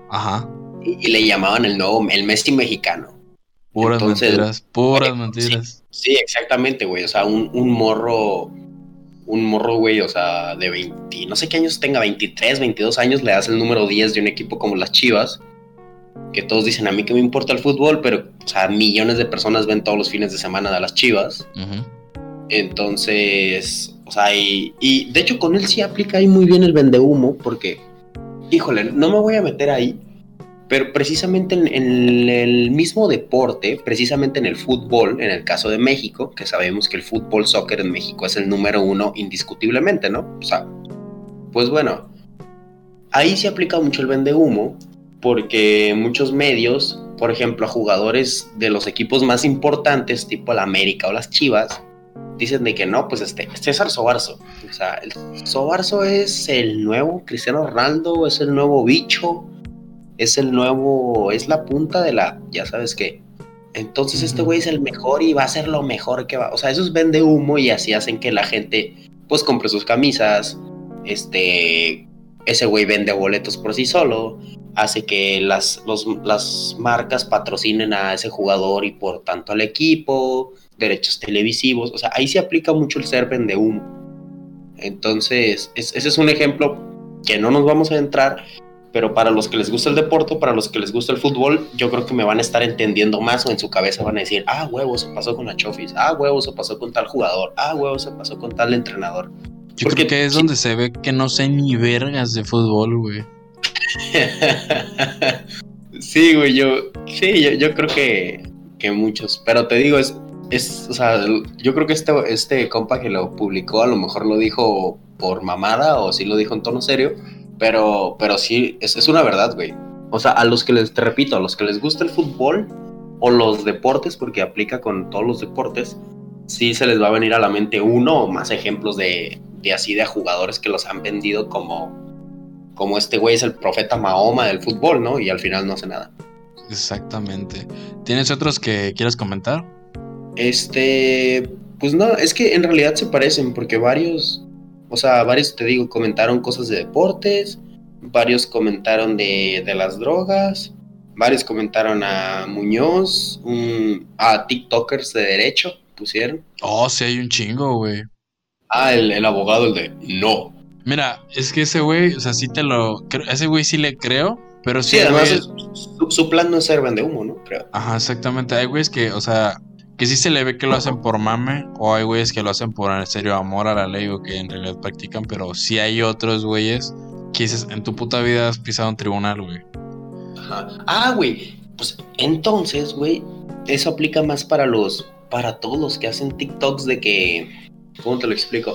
Ajá. Y, le llamaban el nuevo, el Messi mexicano. Puras mentiras, puras mentiras. Sí, exactamente, güey. O sea, un, un morro, un morro, güey, o sea, de 20, no sé qué años tenga, 23, 22 años, le das el número 10 de un equipo como las Chivas. Que todos dicen, a mí que me importa el fútbol, pero, o sea, millones de personas ven todos los fines de semana a las Chivas. Entonces, o sea, y, y de hecho con él sí aplica ahí muy bien el vendehumo, porque, híjole, no me voy a meter ahí, pero precisamente en, el mismo deporte, precisamente en el fútbol, en el caso de México, que sabemos que el fútbol soccer en México es el número uno indiscutiblemente, ¿no? O sea, pues bueno, ahí se aplica mucho el vende humo, porque muchos medios, por ejemplo, a jugadores de los equipos más importantes, tipo la América o las Chivas, dicen de que no, pues este, César Sobarzo. O sea, el Sobarzo es el nuevo Cristiano Ronaldo, es el nuevo bicho, es el nuevo, es la punta de la, ya sabes qué. Entonces este güey es el mejor y va a ser lo mejor que va. O sea, eso es vende humo y así hacen que la gente pues compre sus camisas. Este, ese güey vende boletos por sí solo. Hace que las, las marcas patrocinen a ese jugador y por tanto al equipo. Derechos televisivos. O sea, ahí se aplica mucho el ser vende humo. Entonces, ese es un ejemplo que no nos vamos a entrar, pero para los que les gusta el deporte, para los que les gusta el fútbol, yo creo que me van a estar entendiendo más o en su cabeza van a decir, ah, huevo, se pasó con la Chofis, ah, huevo, se pasó con tal jugador, ah, huevo, se pasó con tal entrenador. Yo creo que es donde se ve que no sé ni vergas de fútbol, güey. sí, güey, yo, sí, yo, creo que, que muchos, pero te digo, es, es, o sea, yo creo que este, este compa que lo publicó a lo mejor lo dijo por mamada o sí lo dijo en tono serio, pero, pero sí, es, es una verdad, güey. O sea, a los que les, te repito, a los que les gusta el fútbol o los deportes, porque aplica con todos los deportes, sí se les va a venir a la mente uno o más ejemplos de, de así de jugadores que los han vendido como, como este güey es el profeta Mahoma del fútbol, ¿no? Y al final no hace nada. Exactamente. ¿Tienes otros que quieras comentar? Este, pues no, es que en realidad se parecen porque varios, o sea, varios te digo, comentaron cosas de deportes, varios comentaron de, de las drogas, varios comentaron a Muñoz, a TikTokers de derecho, pusieron. Oh, sí, hay un chingo, güey. Ah, el, abogado, el de no. Mira, es que ese güey, o sea, sí te lo. Ese güey sí le creo, pero sí. sí además, su, plan no es ser vende humo, ¿no? Creo. Ajá, exactamente. Hay güeyes que, o sea, que sí se le ve que lo hacen por mame, o hay güeyes que lo hacen por en serio amor a la ley o que en realidad practican, pero sí hay otros güeyes que dices, en tu puta vida has pisado un tribunal, güey. Ah, güey. Pues entonces, güey, eso aplica más para los. Para todos los que hacen TikToks de que ¿Cómo te lo explico?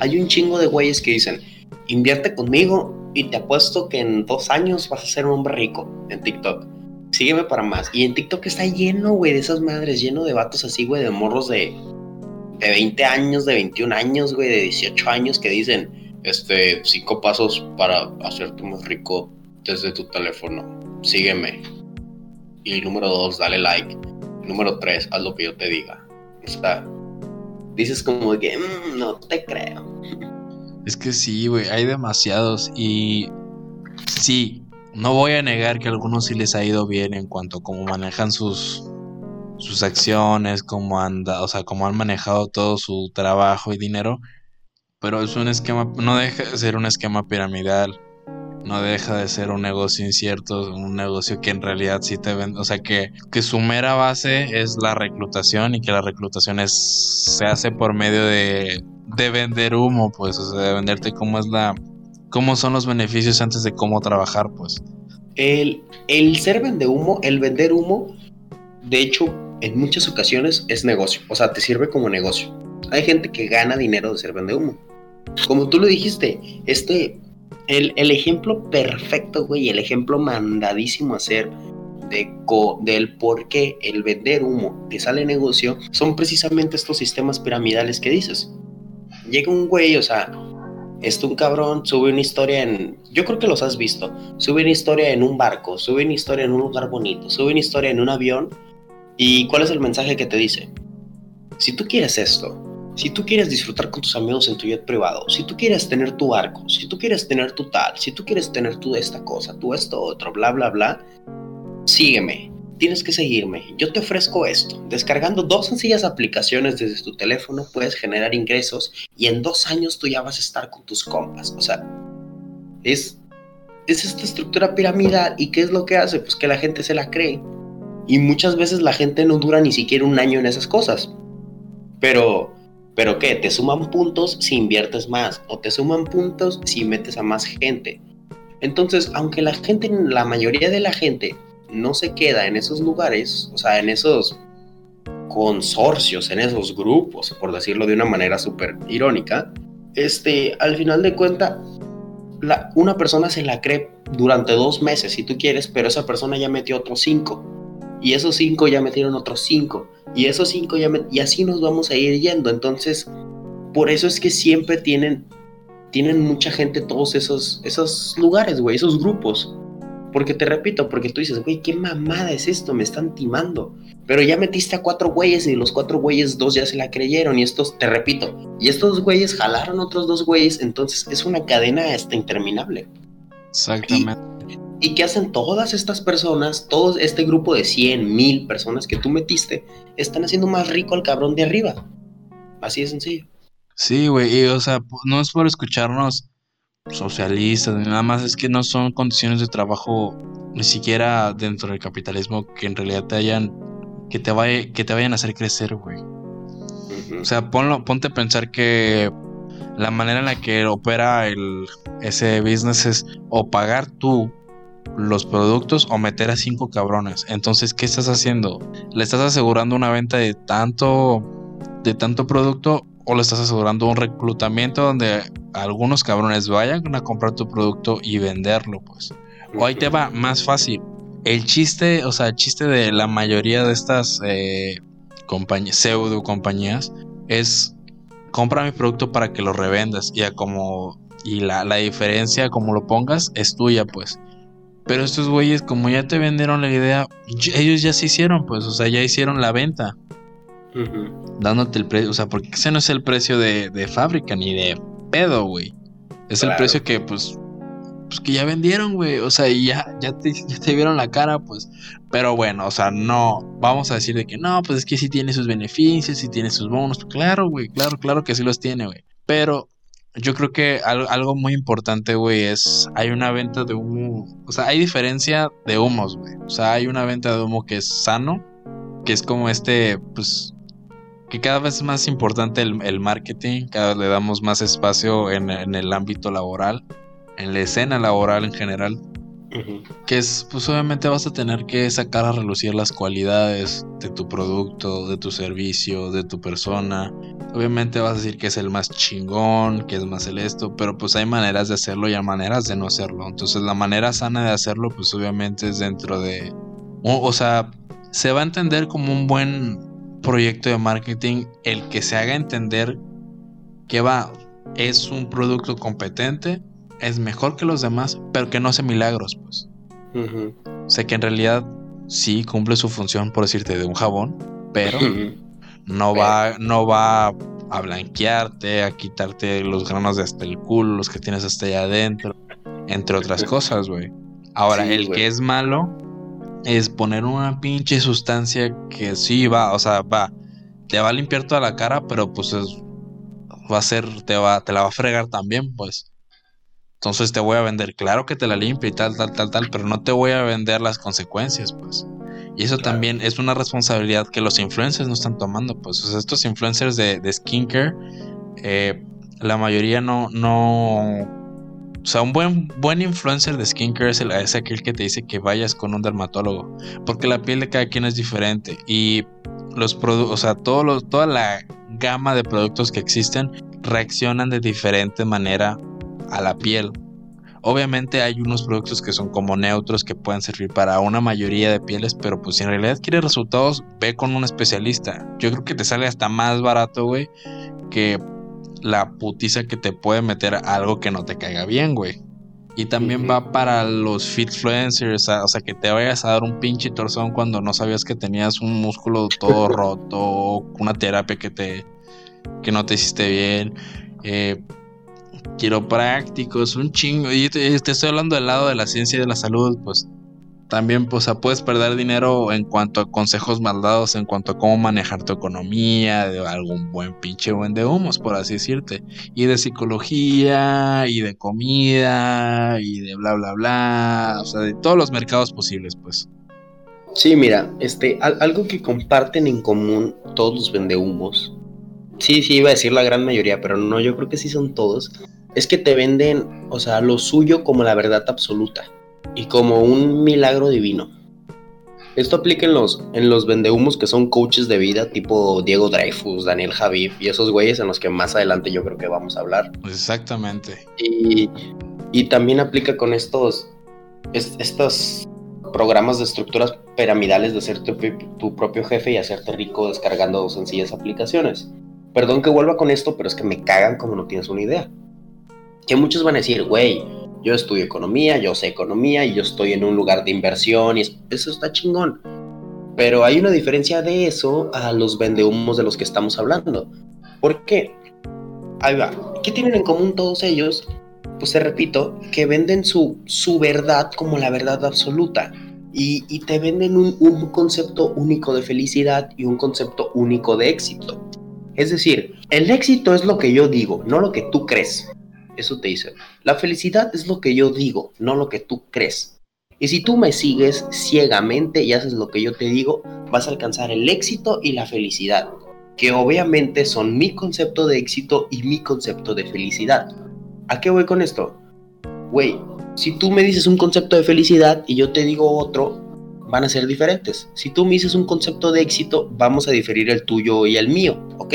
Hay un chingo de güeyes que dicen, invierte conmigo y te apuesto que en dos años vas a ser un hombre rico en TikTok. Sígueme para más. Y en TikTok está lleno, güey, de esas madres, lleno de vatos así, güey, de morros de, de 20 años, de 21 años, güey, de 18 años que dicen, este, cinco pasos para hacerte más rico desde tu teléfono. Sígueme. Y número dos, dale like. número tres, haz lo que yo te diga. Está dices como que mm, no te creo. Es que sí, güey, hay demasiados y sí, no voy a negar que a algunos sí les ha ido bien en cuanto a cómo manejan sus sus acciones, cómo anda, o sea, cómo han manejado todo su trabajo y dinero, pero es un esquema, no deja de ser un esquema piramidal no deja de ser un negocio incierto, un negocio que en realidad sí te vende, o sea que, que su mera base es la reclutación y que la reclutación es, se hace por medio de, de vender humo, pues, o sea, de venderte cómo es la, cómo son los beneficios antes de cómo trabajar, pues. El, el ser vende humo, el vender humo, de hecho, en muchas ocasiones es negocio, o sea, te sirve como negocio. Hay gente que gana dinero de ser vende humo. Como tú lo dijiste, este el, ejemplo perfecto, güey, el ejemplo mandadísimo a hacer de del por qué el vender humo te sale negocio son precisamente estos sistemas piramidales que dices. Llega un güey, o sea, este un cabrón sube una historia en. Yo creo que los has visto. Sube una historia en un barco, sube una historia en un lugar bonito, sube una historia en un avión. ¿Y cuál es el mensaje que te dice? Si tú quieres esto, si tú quieres disfrutar con tus amigos en tu jet privado, si tú quieres tener tu arco, si tú quieres tener tu tal, si tú quieres tener tú esta cosa, tú esto otro, bla, bla, bla, sígueme. Tienes que seguirme. Yo te ofrezco esto. Descargando dos sencillas aplicaciones desde tu teléfono puedes generar ingresos y en dos años tú ya vas a estar con tus compas. O sea, es, es esta estructura piramidal y ¿qué es lo que hace? Pues que la gente se la cree. Y muchas veces la gente no dura ni siquiera un año en esas cosas. Pero pero ¿qué? Te suman puntos si inviertes más o te suman puntos si metes a más gente. Entonces, aunque la gente, la mayoría de la gente no se queda en esos lugares, o sea, en esos consorcios, en esos grupos, por decirlo de una manera súper irónica, este, al final de cuentas, una persona se la cree durante dos meses, si tú quieres, pero esa persona ya metió otros cinco. Y esos cinco ya metieron otros cinco. Y esos cinco ya y así nos vamos a ir yendo. Entonces, por eso es que siempre tienen, tienen mucha gente todos esos, esos lugares, güey, esos grupos. Porque te repito, porque tú dices, güey, qué mamada es esto, me están timando. Pero ya metiste a cuatro güeyes y los cuatro güeyes, dos ya se la creyeron. Y estos, te repito, y estos güeyes jalaron otros dos güeyes. Entonces es una cadena hasta interminable. Exactamente. ¿Y qué hacen todas estas personas, todo este grupo de 100, mil personas que tú metiste, están haciendo más rico al cabrón de arriba? Así de sencillo. Sí, güey, y o sea, no es por escucharnos socialistas, nada más es que no son condiciones de trabajo ni siquiera dentro del capitalismo que en realidad te hayan, que te, vaya, que te vayan a hacer crecer, güey. O sea, ponlo, ponte a pensar que la manera en la que opera el, ese business es o pagar tú los productos o meter a cinco cabrones. Entonces, ¿qué estás haciendo? ¿Le estás asegurando una venta de tanto de tanto producto o le estás asegurando un reclutamiento donde algunos cabrones vayan a comprar tu producto y venderlo, pues? O ahí te va más fácil. El chiste, o sea, el chiste de la mayoría de estas eh, compañías, pseudo compañías es compra mi producto para que lo revendas y como y la, la diferencia como lo pongas es tuya pues pero estos güeyes como ya te vendieron la idea ellos ya se hicieron pues o sea ya hicieron la venta dándote el precio o sea porque ese no es el precio de, de fábrica ni de pedo güey es el precio que pues pues que ya vendieron, güey. O sea, y ya, ya, te, ya te vieron la cara, pues. Pero bueno, o sea, no. Vamos a decir de que no, pues es que sí tiene sus beneficios, sí tiene sus bonos. Claro, güey, claro, claro que sí los tiene, güey. Pero yo creo que algo, muy importante, güey, es. Hay una venta de humo. O sea, hay diferencia de humos, güey. O sea, hay una venta de humo que es sano, que es como este, pues que cada vez es más importante el, marketing, cada vez le damos más espacio en, en, el ámbito laboral en la escena laboral en general. Que es, pues obviamente vas a tener que sacar a relucir las cualidades de tu producto, de tu servicio, de tu persona. Obviamente vas a decir que es el más chingón, que es más el esto, pero pues hay maneras de hacerlo y hay maneras de no hacerlo. Entonces la manera sana de hacerlo, pues obviamente es dentro de... O, sea, se va a entender como un buen proyecto de marketing el que se haga entender que va, es un producto competente, es mejor que los demás, pero que no hace milagros, pues. Sé que en realidad sí cumple su función, por decirte, de un jabón, pero no va, no va a blanquearte, a quitarte los granos de hasta el culo, los que tienes hasta allá adentro, entre otras cosas, güey. Ahora, el que es malo es poner una pinche sustancia que sí va, o sea, va, te va a limpiar toda la cara, pero pues va a ser, te va, te la va a fregar también, pues. Entonces te voy a vender, claro que te la limpia y tal, tal, tal, tal, pero no te voy a vender las consecuencias, pues. Y eso también es una responsabilidad que los influencers no están tomando, pues. O sea, estos influencers de, de skincare, eh, la mayoría no, no. O sea, un buen, buen influencer de skincare es, el, es aquel que te dice que vayas con un dermatólogo. Porque la piel de cada quien es diferente. Y los productos, o sea, todos toda la gama de productos que existen reaccionan de diferente manera a la piel. Obviamente hay unos productos que son como neutros que pueden servir para una mayoría de pieles, pero pues si en realidad quieres resultados, ve con un especialista. Yo creo que te sale hasta más barato, güey, que la putiza que te puede meter algo que no te caiga bien, güey. Y también va para los fitfluencers, o sea, que te vayas a dar un pinche torzón cuando no sabías que tenías un músculo todo roto, una terapia que te que no te hiciste bien. Eh, quiroprácticos, un chingo. Y te, estoy hablando del lado de la ciencia y de la salud, pues también pues, puedes perder dinero en cuanto a consejos maldados, en cuanto a cómo manejar tu economía, de algún buen pinche buen de humos, por así decirte. Y de psicología, y de comida, y de bla, bla, bla. O sea, de todos los mercados posibles, pues. Sí, mira, este, algo que comparten en común todos los vendehumos. Sí, sí, iba a decir la gran mayoría, pero no, yo creo que sí son todos es que te venden, o sea, lo suyo como la verdad absoluta y como un milagro divino. Esto aplica en los, en los vendehumos que son coaches de vida, tipo Diego Dreyfus, Daniel Javid y esos güeyes en los que más adelante yo creo que vamos a hablar. Exactamente. Y, también aplica con estos, estos programas de estructuras piramidales de ser tu, tu propio jefe y hacerte rico descargando sencillas aplicaciones. Perdón que vuelva con esto, pero es que me cagan como no tienes una idea que muchos van a decir, güey, yo estudio economía, yo sé economía y yo estoy en un lugar de inversión y eso está chingón. Pero hay una diferencia de eso a los vendehumos de los que estamos hablando. ¿Por qué? Ahí va. ¿Qué tienen en común todos ellos? Pues te repito, que venden su, su verdad como la verdad absoluta. Y, y te venden un, un concepto único de felicidad y un concepto único de éxito. Es decir, el éxito es lo que yo digo, no lo que tú crees. Eso te dice. La felicidad es lo que yo digo, no lo que tú crees. Y si tú me sigues ciegamente y haces lo que yo te digo, vas a alcanzar el éxito y la felicidad, que obviamente son mi concepto de éxito y mi concepto de felicidad. ¿A qué voy con esto? Güey, si tú me dices un concepto de felicidad y yo te digo otro, van a ser diferentes. Si tú me dices un concepto de éxito, vamos a diferir el tuyo y el mío, ¿ok?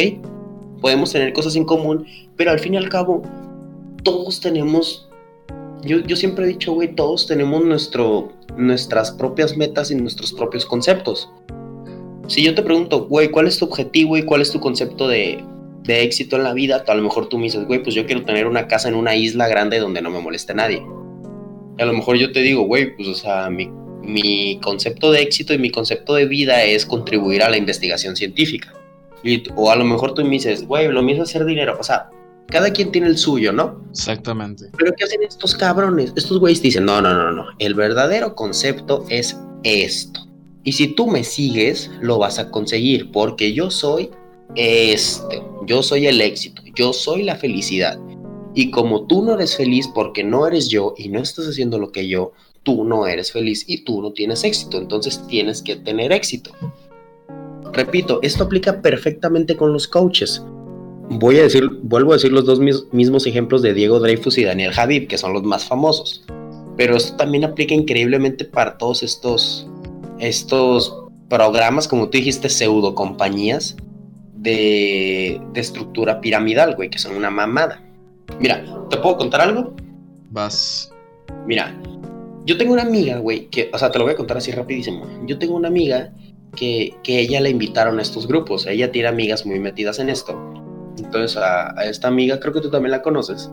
Podemos tener cosas en común, pero al fin y al cabo todos tenemos, yo, yo siempre he dicho, güey, todos tenemos nuestro, nuestras propias metas y nuestros propios conceptos. Si yo te pregunto, güey, ¿cuál es tu objetivo y cuál es tu concepto de, de éxito en la vida, a lo mejor tú me dices, güey, pues yo quiero tener una casa en una isla grande donde no me moleste nadie. Y a lo mejor yo te digo, güey, pues o sea, mi, mi concepto de éxito y mi concepto de vida es contribuir a la investigación científica. Y, o a lo mejor tú me dices, güey, lo mismo es hacer dinero. O sea, cada quien tiene el suyo, ¿no? Exactamente. Pero ¿qué hacen estos cabrones? Estos güeyes dicen, no, no, no, no. El verdadero concepto es esto. Y si tú me sigues, lo vas a conseguir porque yo soy este. Yo soy el éxito. Yo soy la felicidad. Y como tú no eres feliz porque no eres yo y no estás haciendo lo que yo, tú no eres feliz y tú no tienes éxito. Entonces tienes que tener éxito. Repito, esto aplica perfectamente con los coaches. Voy a decir, vuelvo a decir los dos mismos ejemplos de Diego Dreyfus y Daniel Javib, que son los más famosos. Pero esto también aplica increíblemente para todos estos, estos programas, como tú dijiste, pseudo compañías de, de estructura piramidal, güey, que son una mamada. Mira, ¿te puedo contar algo? Vas. Mira, yo tengo una amiga, güey, que, o sea, te lo voy a contar así rapidísimo. Yo tengo una amiga que, que ella le invitaron a estos grupos. Ella tiene amigas muy metidas en esto. Entonces, a, esta amiga, creo que tú también la conoces.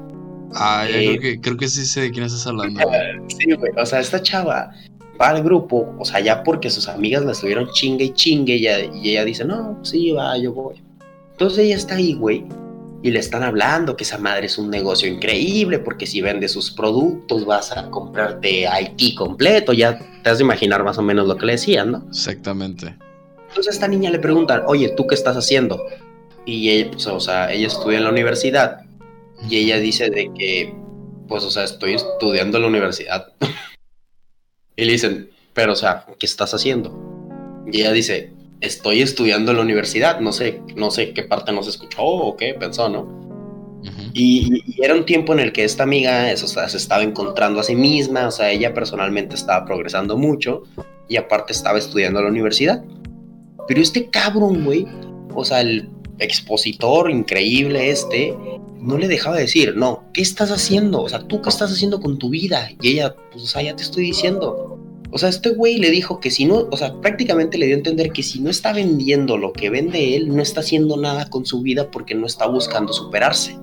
Ah, creo, que, creo que sí sé de quién estás hablando. sí, güey. O sea, esta chava va al grupo, o sea, ya porque sus amigas la estuvieron chingue y chingue, y ella, y ella dice, no, sí, va, yo voy. Entonces ella está ahí, güey, y le están hablando que esa madre es un negocio increíble, porque si vende sus productos vas a comprarte IT completo, ya te has de imaginar más o menos lo que le decían, ¿no? Exactamente. Entonces a esta niña le preguntan, oye, ¿tú qué estás haciendo? Y ella, pues, o sea, ella estudia en la universidad, y ella dice de que, pues, o sea, estoy estudiando en la universidad. y le dicen, pero, o sea, ¿qué estás haciendo? Y ella dice, estoy estudiando en la universidad, no sé, no sé qué parte no se escuchó o qué pensó, ¿no? y, era un tiempo en el que esta amiga eso, se estaba encontrando a sí misma, o sea, ella personalmente estaba progresando mucho y aparte estaba estudiando en la universidad. Pero este cabrón, güey, o sea, el expositor increíble este, no le dejaba decir, no, ¿qué estás haciendo? O sea, ¿tú qué estás haciendo con tu vida? Y ella, pues, o sea, ya te estoy diciendo, o sea, este güey le dijo que si no, o sea, prácticamente le dio a entender que si no está vendiendo lo que vende él, no está haciendo nada con su vida porque no está buscando superarse.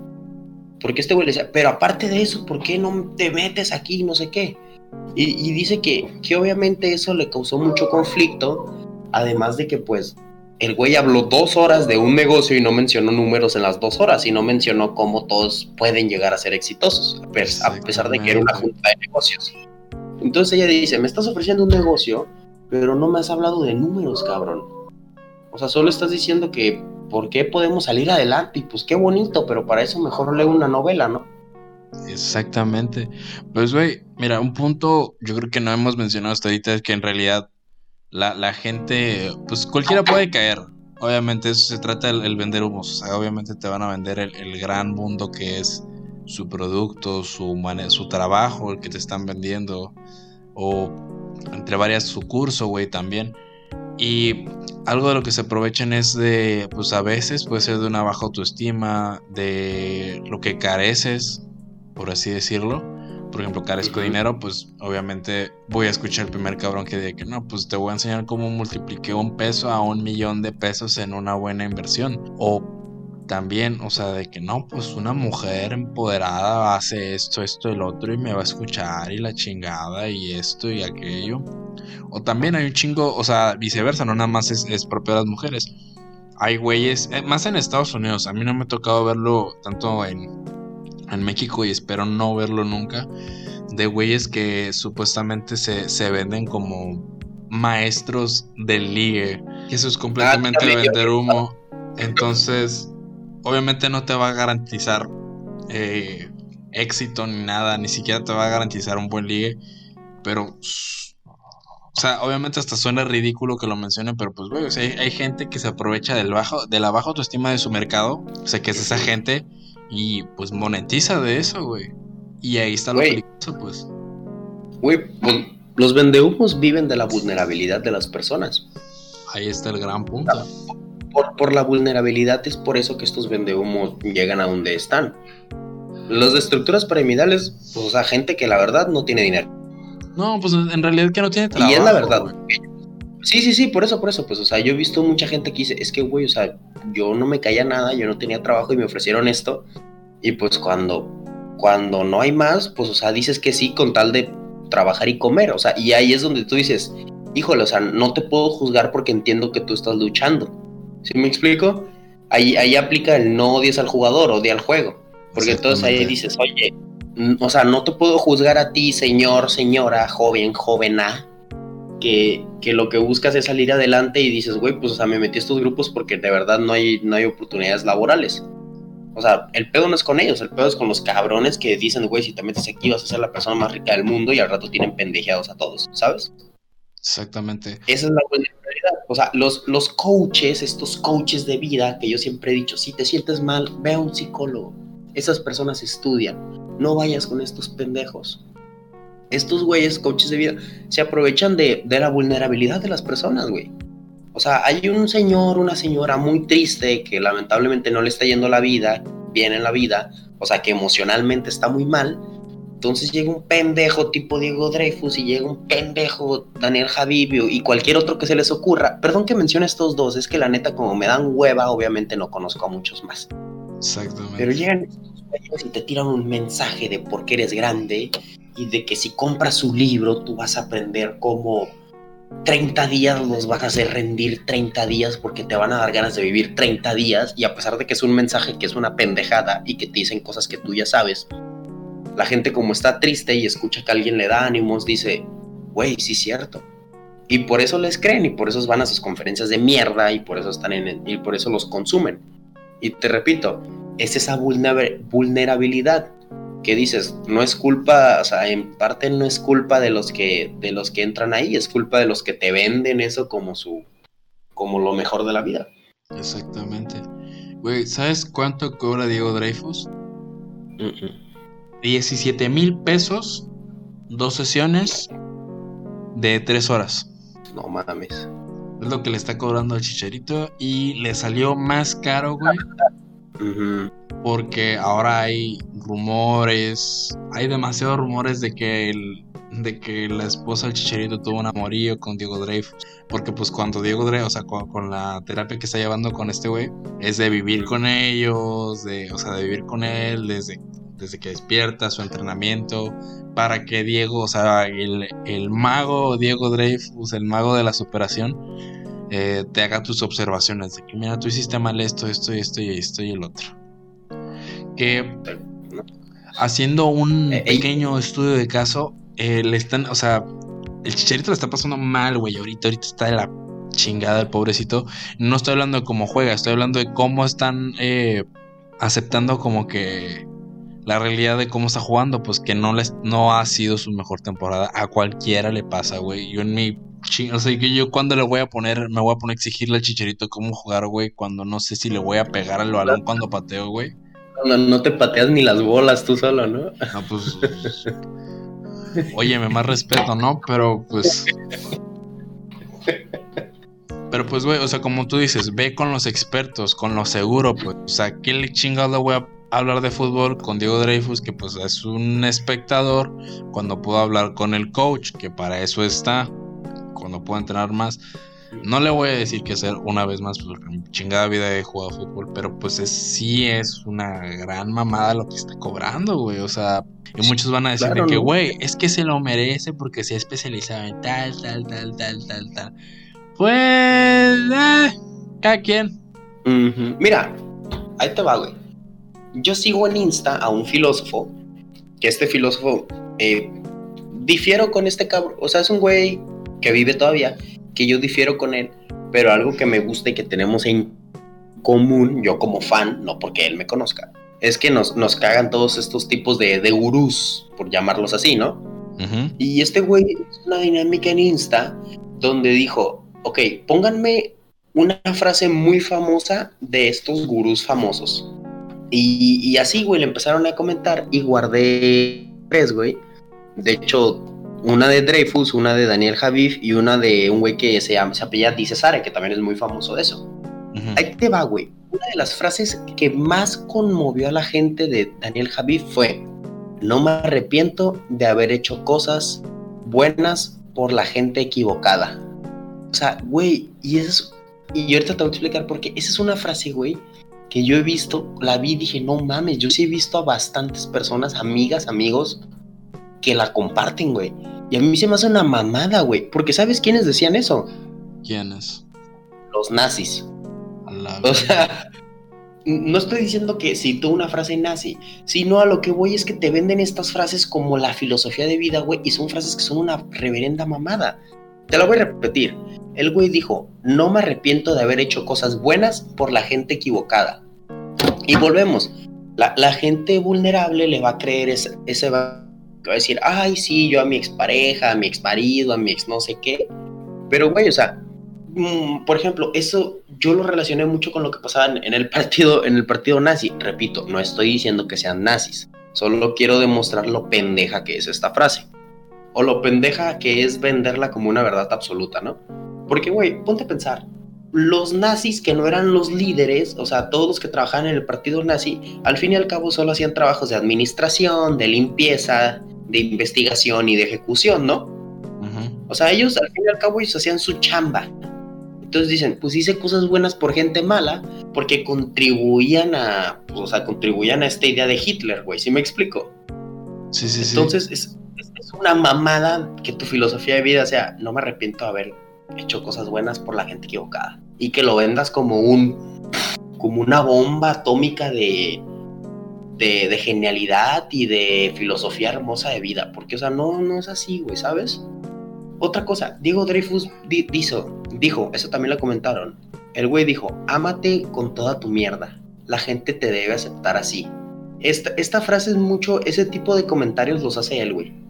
Porque este güey le decía, pero aparte de eso, ¿por qué no te metes aquí? No sé qué. Y, dice que, que obviamente eso le causó mucho conflicto, además de que pues el güey habló dos horas de un negocio y no mencionó números en las dos horas y no mencionó cómo todos pueden llegar a ser exitosos, a pesar de que era una junta de negocios. Entonces ella dice, me estás ofreciendo un negocio, pero no me has hablado de números, cabrón. O sea, solo estás diciendo que por qué podemos salir adelante y pues qué bonito, pero para eso mejor leo una novela, ¿no? Exactamente. Pues, güey, mira, un punto yo creo que no hemos mencionado hasta ahorita es que en realidad la, gente, pues cualquiera puede caer. Obviamente eso se trata el, vender humos. Obviamente te van a vender el, el gran mundo que es su producto, su, su trabajo, el que te están vendiendo, o entre varias su curso, güey, también. Y algo de lo que se aprovechan es de, pues a veces puede ser de una baja autoestima, de lo que careces, por así decirlo. Por ejemplo, carezco de dinero, pues obviamente voy a escuchar el primer cabrón que diga que no, pues te voy a enseñar cómo multipliqué un peso a un millón de pesos en una buena inversión. O también, o sea, de que no, pues una mujer empoderada hace esto, esto, el otro y me va a escuchar y la chingada y esto y aquello. O también hay un chingo, o sea, viceversa, no nada más es, propio de las mujeres. Hay güeyes, eh, más en Estados Unidos, a mí no me ha tocado verlo tanto en, en México y espero no verlo nunca, de güeyes que supuestamente se, se venden como maestros del ligue, que eso es completamente ah, vender humo. Entonces, obviamente no te va a garantizar eh, éxito ni nada, ni siquiera te va a garantizar un buen ligue, pero... O sea, obviamente hasta suena ridículo que lo mencione, pero pues, güey, o sea, hay, gente que se aprovecha del bajo, de la baja autoestima de su mercado, o sea, que es esa gente, y pues monetiza de eso, güey. Y ahí está lo peligroso, pues. Güey, pues, los vendehumos viven de la vulnerabilidad de las personas. Ahí está el gran punto por, la vulnerabilidad es por eso que estos vendehumos llegan a donde están. Los de estructuras piramidales, pues, o sea, gente que la verdad no tiene dinero. No, pues en realidad que no tiene trabajo. Y es la verdad. Sí, sí, sí, por eso, por eso, pues, o sea, yo he visto mucha gente que dice, es que, güey, o sea, yo no me caía nada, yo no tenía trabajo y me ofrecieron esto. Y pues cuando, cuando no hay más, pues, o sea, dices que sí con tal de trabajar y comer. O sea, y ahí es donde tú dices, híjole, o sea, no te puedo juzgar porque entiendo que tú estás luchando. ¿Sí me explico? Ahí, ahí aplica el no odies al jugador, odia al juego. Porque entonces ahí dices, oye, o sea, no te puedo juzgar a ti, señor, señora, joven, jovena, que, que lo que buscas es salir adelante y dices, güey, pues, o sea, me metí a estos grupos porque de verdad no hay, no hay oportunidades laborales. O sea, el pedo no es con ellos, el pedo es con los cabrones que dicen, güey, si te metes aquí vas a ser la persona más rica del mundo y al rato tienen pendejeados a todos, ¿sabes? Exactamente. Esa es la realidad. O sea, los, los coaches, estos coaches de vida que yo siempre he dicho, si te sientes mal, ve a un psicólogo. Esas personas estudian. No vayas con estos pendejos. Estos güeyes, coaches de vida, se aprovechan de, de la vulnerabilidad de las personas, güey. O sea, hay un señor, una señora muy triste que lamentablemente no le está yendo la vida, bien en la vida, o sea, que emocionalmente está muy mal. Entonces llega un pendejo tipo Diego Dreyfus y llega un pendejo Daniel Javibio y cualquier otro que se les ocurra. Perdón que mencione estos dos, es que la neta como me dan hueva, obviamente no conozco a muchos más. Exactamente. Pero llegan estos y te tiran un mensaje de por qué eres grande y de que si compras su libro tú vas a aprender cómo 30 días los vas a hacer rendir 30 días porque te van a dar ganas de vivir 30 días y a pesar de que es un mensaje que es una pendejada y que te dicen cosas que tú ya sabes, la gente como está triste y escucha que alguien le da ánimos, dice, güey, sí es cierto. Y por eso les creen y por eso van a sus conferencias de mierda y por eso están en y por eso los consumen. Y te repito, es esa vulnerabilidad que dices, no es culpa, o sea, en parte no es culpa de los que de los que entran ahí, es culpa de los que te venden eso como su como lo mejor de la vida. Exactamente. Güey, ¿sabes cuánto cobra Diego Dreyfus? 17 mil pesos, dos sesiones de tres horas. No mames. Es lo que le está cobrando al chicharito y le salió más caro, güey. Porque ahora hay rumores, hay demasiados rumores de que el, de que la esposa del Chicharito tuvo un amorío con Diego Dreyfus. Porque pues cuando Diego Dreyfus, o sea, con, la terapia que está llevando con este güey, es de vivir con ellos, de, o sea, de vivir con él desde, desde que despierta, su entrenamiento, para que Diego, o sea, el, el mago Diego Dreyfus, el mago de la superación, eh, te haga tus observaciones de que, mira, tú hiciste mal esto, esto y esto y esto y el otro. Que haciendo un eh, pequeño estudio de caso, eh, le están, o sea, el chicharito le está pasando mal, güey. Ahorita, ahorita está de la chingada el pobrecito. No estoy hablando de cómo juega, estoy hablando de cómo están aceptando como que la realidad de cómo está jugando, pues que no les no ha sido su mejor temporada. A cualquiera le pasa, güey. Yo en mi o sea, que yo cuando le voy a poner, me voy a poner a exigirle al chicharito cómo jugar, güey, cuando no sé si le voy a pegar al balón cuando pateo, güey. No, no te pateas ni las bolas tú solo, ¿no? No, pues. Óyeme, más respeto, ¿no? Pero pues. Pero pues, güey, o sea, como tú dices, ve con los expertos, con lo seguro, pues. O sea, ¿qué le chingado voy a hablar de fútbol con Diego Dreyfus, que pues es un espectador, cuando puedo hablar con el coach, que para eso está? Cuando pueda entrenar más. No le voy a decir que hacer una vez más, porque mi chingada vida he jugado fútbol, pero pues es, sí es una gran mamada lo que está cobrando, güey. O sea, y muchos van a decir que, güey, es que se lo merece porque se ha especializado en tal, tal, tal, tal, tal, tal. Pues, eh, cada quien. Mira, ahí te va, güey. Yo sigo en Insta a un filósofo, que este filósofo, eh, difiero con este cabrón, o sea, es un güey que vive todavía, que yo difiero con él, pero algo que me gusta y que tenemos en común, yo como fan, no porque él me conozca, es que nos, nos cagan todos estos tipos de, de gurús, por llamarlos así, ¿no? Y este güey es una dinámica en Insta donde dijo, ok, pónganme una frase muy famosa de estos gurús famosos. Y, y así, güey, le empezaron a comentar y guardé tres, güey. De hecho, una de Dreyfus, una de Daniel Javif y una de un güey que se, llama, se apellida Di Cesare, que también es muy famoso de eso. Ahí te va, güey. Una de las frases que más conmovió a la gente de Daniel Javif fue, no me arrepiento de haber hecho cosas buenas por la gente equivocada. O sea, güey, y es y ahorita te voy a explicar por qué. Esa es una frase, güey, que yo he visto, la vi y dije, no mames, yo sí he visto a bastantes personas, amigas, amigos, que la comparten, güey. Y a mí se me hace una mamada, güey. Porque ¿sabes quiénes decían eso? ¿Quiénes? Los nazis. O sea, no estoy diciendo que citó una frase nazi, sino a lo que voy es que te venden estas frases como la filosofía de vida, güey, y son frases que son una reverenda mamada. Te la voy a repetir. El güey dijo, no me arrepiento de haber hecho cosas buenas por la gente equivocada. Y volvemos, la, gente vulnerable le va a creer ese, ese va a decir, ay, sí, yo a mi expareja, a mi exmarido, a mi ex no sé qué. Pero, güey, o sea, mm, por ejemplo, eso yo lo relacioné mucho con lo que pasaba en, el partido, en el partido nazi. Repito, no estoy diciendo que sean nazis, solo quiero demostrar lo pendeja que es esta frase. O lo pendeja que es venderla como una verdad absoluta, ¿no? Porque, güey, ponte a pensar. Los nazis que no eran los líderes, o sea, todos los que trabajaban en el partido nazi, al fin y al cabo solo hacían trabajos de administración, de limpieza, de investigación y de ejecución, ¿no? O sea, ellos al fin y al cabo ellos hacían su chamba. Entonces dicen, pues hice cosas buenas por gente mala, porque contribuían a, pues, o sea, contribuían a esta idea de Hitler, güey, ¿sí me explico? Sí, sí, Entonces Es, es, una mamada que tu filosofía de vida sea, no me arrepiento de haber hecho cosas buenas por la gente equivocada. Y que lo vendas como un como una bomba atómica de, de, genialidad y de filosofía hermosa de vida. Porque, o sea, no, no es así, güey, ¿sabes? Otra cosa, Diego Dreyfus dijo, dijo, eso también lo comentaron. El güey dijo, ámate con toda tu mierda. La gente te debe aceptar así. Esta, esta frase es mucho, ese tipo de comentarios los hace el güey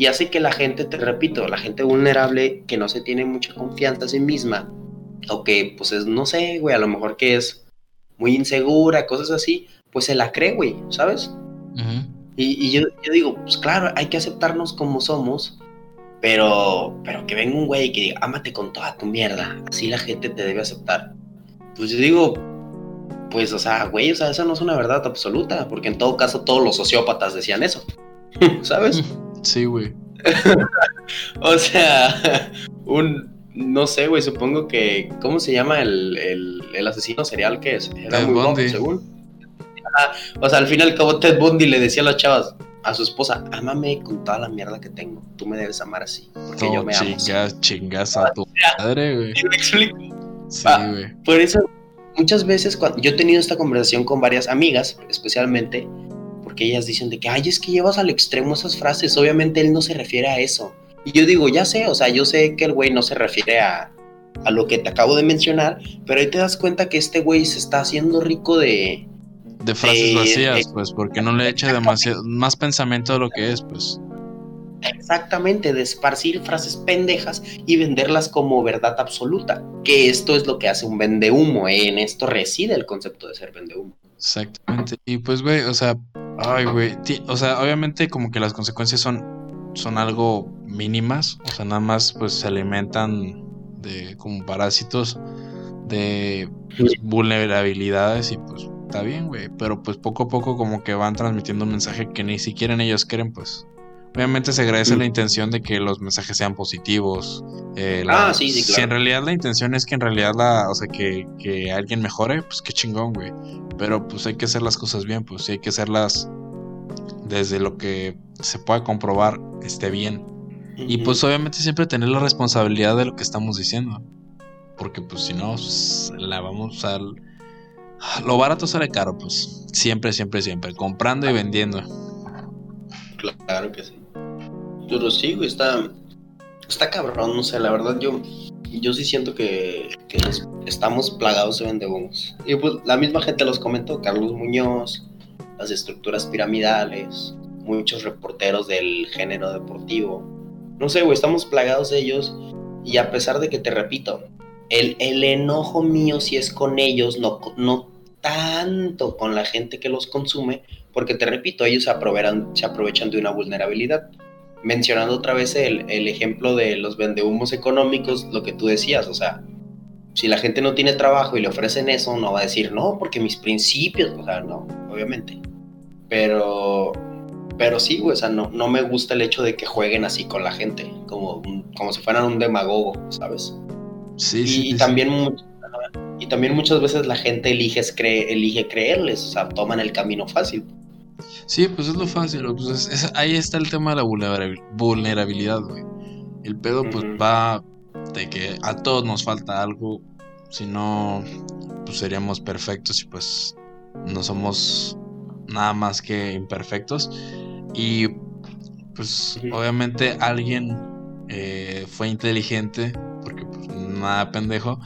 y hace que la gente, te repito, la gente vulnerable que no se tiene mucha confianza en sí misma, o que pues es, no sé, güey, a lo mejor que es muy insegura, cosas así, pues se la cree, güey, ¿sabes? Y, yo, digo, pues claro, hay que aceptarnos como somos, pero, pero que venga un güey que diga, ámate con toda tu mierda, así la gente te debe aceptar. Pues yo digo, pues, o sea, güey, o sea, eso no es una verdad absoluta, porque en todo caso todos los sociópatas decían eso, ¿sabes? Sí, güey. o sea, un. No sé, güey, supongo que. ¿Cómo se llama el, el, asesino serial que es? Era muy Bundy. según. O sea, al final, como Ted Bundy le decía a las chavas, a su esposa, ámame con toda la mierda que tengo. Tú me debes amar así. Porque yo me amo. Chingas, chingas a tu madre, güey. me explico? Sí, güey. por eso, muchas veces, cuando yo he tenido esta conversación con varias amigas, especialmente, porque ellas dicen de que, ay, es que llevas al extremo esas frases, obviamente él no se refiere a eso. Y yo digo, ya sé, o sea, yo sé que el güey no se refiere a, a lo que te acabo de mencionar, pero ahí te das cuenta que este güey se está haciendo rico de... De frases vacías, pues, porque no le echa demasiado, más pensamiento de lo que es, pues. Exactamente, de esparcir frases pendejas y venderlas como verdad absoluta. Que esto es lo que hace un vendehumo, ¿eh? en esto reside el concepto de ser vendehumo. Exactamente. Y pues, güey, o sea, ay, güey, o sea, obviamente como que las consecuencias son, son algo mínimas, o sea, nada más pues se alimentan de como parásitos de pues, vulnerabilidades y pues está bien, güey, pero pues poco a poco como que van transmitiendo un mensaje que ni siquiera ellos quieren, pues Obviamente se agradece la intención de que los mensajes sean positivos. Eh, ah, sí, sí, claro. Si en realidad la intención es que en realidad la, o sea, que, que alguien mejore, pues qué chingón, güey. Pero pues hay que hacer las cosas bien, pues sí hay que hacerlas desde lo que se pueda comprobar esté bien. Y pues obviamente siempre tener la responsabilidad de lo que estamos diciendo. Porque pues si no, pues, la vamos a... Lo barato sale caro, pues. Siempre, siempre, siempre. Comprando y vendiendo. Claro que sí. Pero sí, güey, está, está cabrón, no sé, la verdad yo, yo sí siento que, estamos plagados de vendebomos. Y pues la misma gente los comentó, Carlos Muñoz, las estructuras piramidales, muchos reporteros del género deportivo. No sé, güey, estamos plagados de ellos y a pesar de que te repito, el, el enojo mío si es con ellos, no, no tanto con la gente que los consume, porque te repito, ellos se aprovechan, se aprovechan de una vulnerabilidad mencionando otra vez el, ejemplo de los vendehumos económicos, lo que tú decías, o sea, si la gente no tiene trabajo y le ofrecen eso, no va a decir, no, porque mis principios, o sea, no, obviamente. Pero, pero sí, güey, o sea, no, no me gusta el hecho de que jueguen así con la gente, como, como si fueran un demagogo, ¿sabes? Sí, y, sí. Y también Y también muchas veces la gente elige, elige creerles, o sea, toman el camino fácil. Sí, pues es lo fácil. Pues ahí está el tema de la vulnerabilidad, güey. El pedo, pues va de que a todos nos falta algo. Si no, pues seríamos perfectos y pues no somos nada más que imperfectos. Y pues obviamente alguien eh, fue inteligente, porque pues nada pendejo,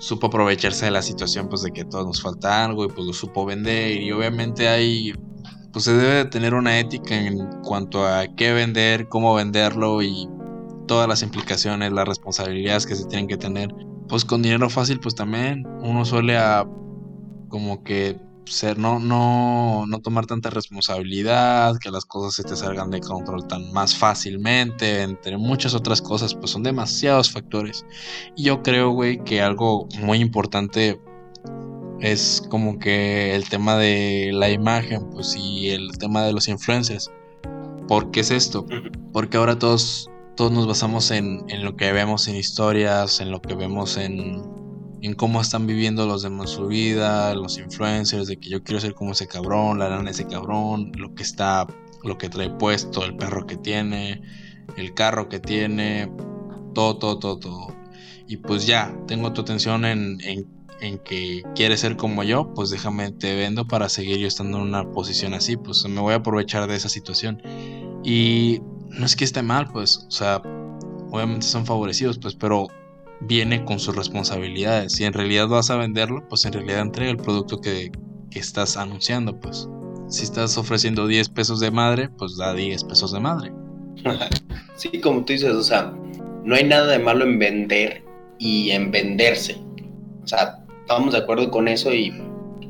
supo aprovecharse de la situación pues de que todos nos falta algo y pues lo supo vender y obviamente hay pues se debe tener una ética en cuanto a qué vender, cómo venderlo y todas las implicaciones, las responsabilidades que se tienen que tener. Pues con dinero fácil, pues también uno suele a como que ser, no, no, no tomar tanta responsabilidad, que las cosas se te salgan de control tan más fácilmente, entre muchas otras cosas, pues son demasiados factores. Y yo creo, güey, que algo muy importante es como que el tema de la imagen, pues y el tema de los influencers. ¿Por qué es esto? Porque ahora todos, todos nos basamos en, en lo que vemos en historias, en lo que vemos en, en cómo están viviendo los demás su vida, los influencers, de que yo quiero ser como ese cabrón, la lana ese cabrón, lo que está, lo que trae puesto, el perro que tiene, el carro que tiene, todo, todo, todo, todo. Y pues ya, tengo tu atención en, en en que quieres ser como yo, pues déjame te vendo para seguir yo estando en una posición así, pues me voy a aprovechar de esa situación. Y no es que esté mal, pues, o sea, obviamente son favorecidos, pues, pero viene con sus responsabilidades. Si en realidad vas a venderlo, pues en realidad entrega el producto que, que estás anunciando, pues. Si estás ofreciendo 10 pesos de madre, pues da 10 pesos de madre. sí, como tú dices, o sea, no hay nada de malo en vender y en venderse. O sea, estábamos de acuerdo con eso y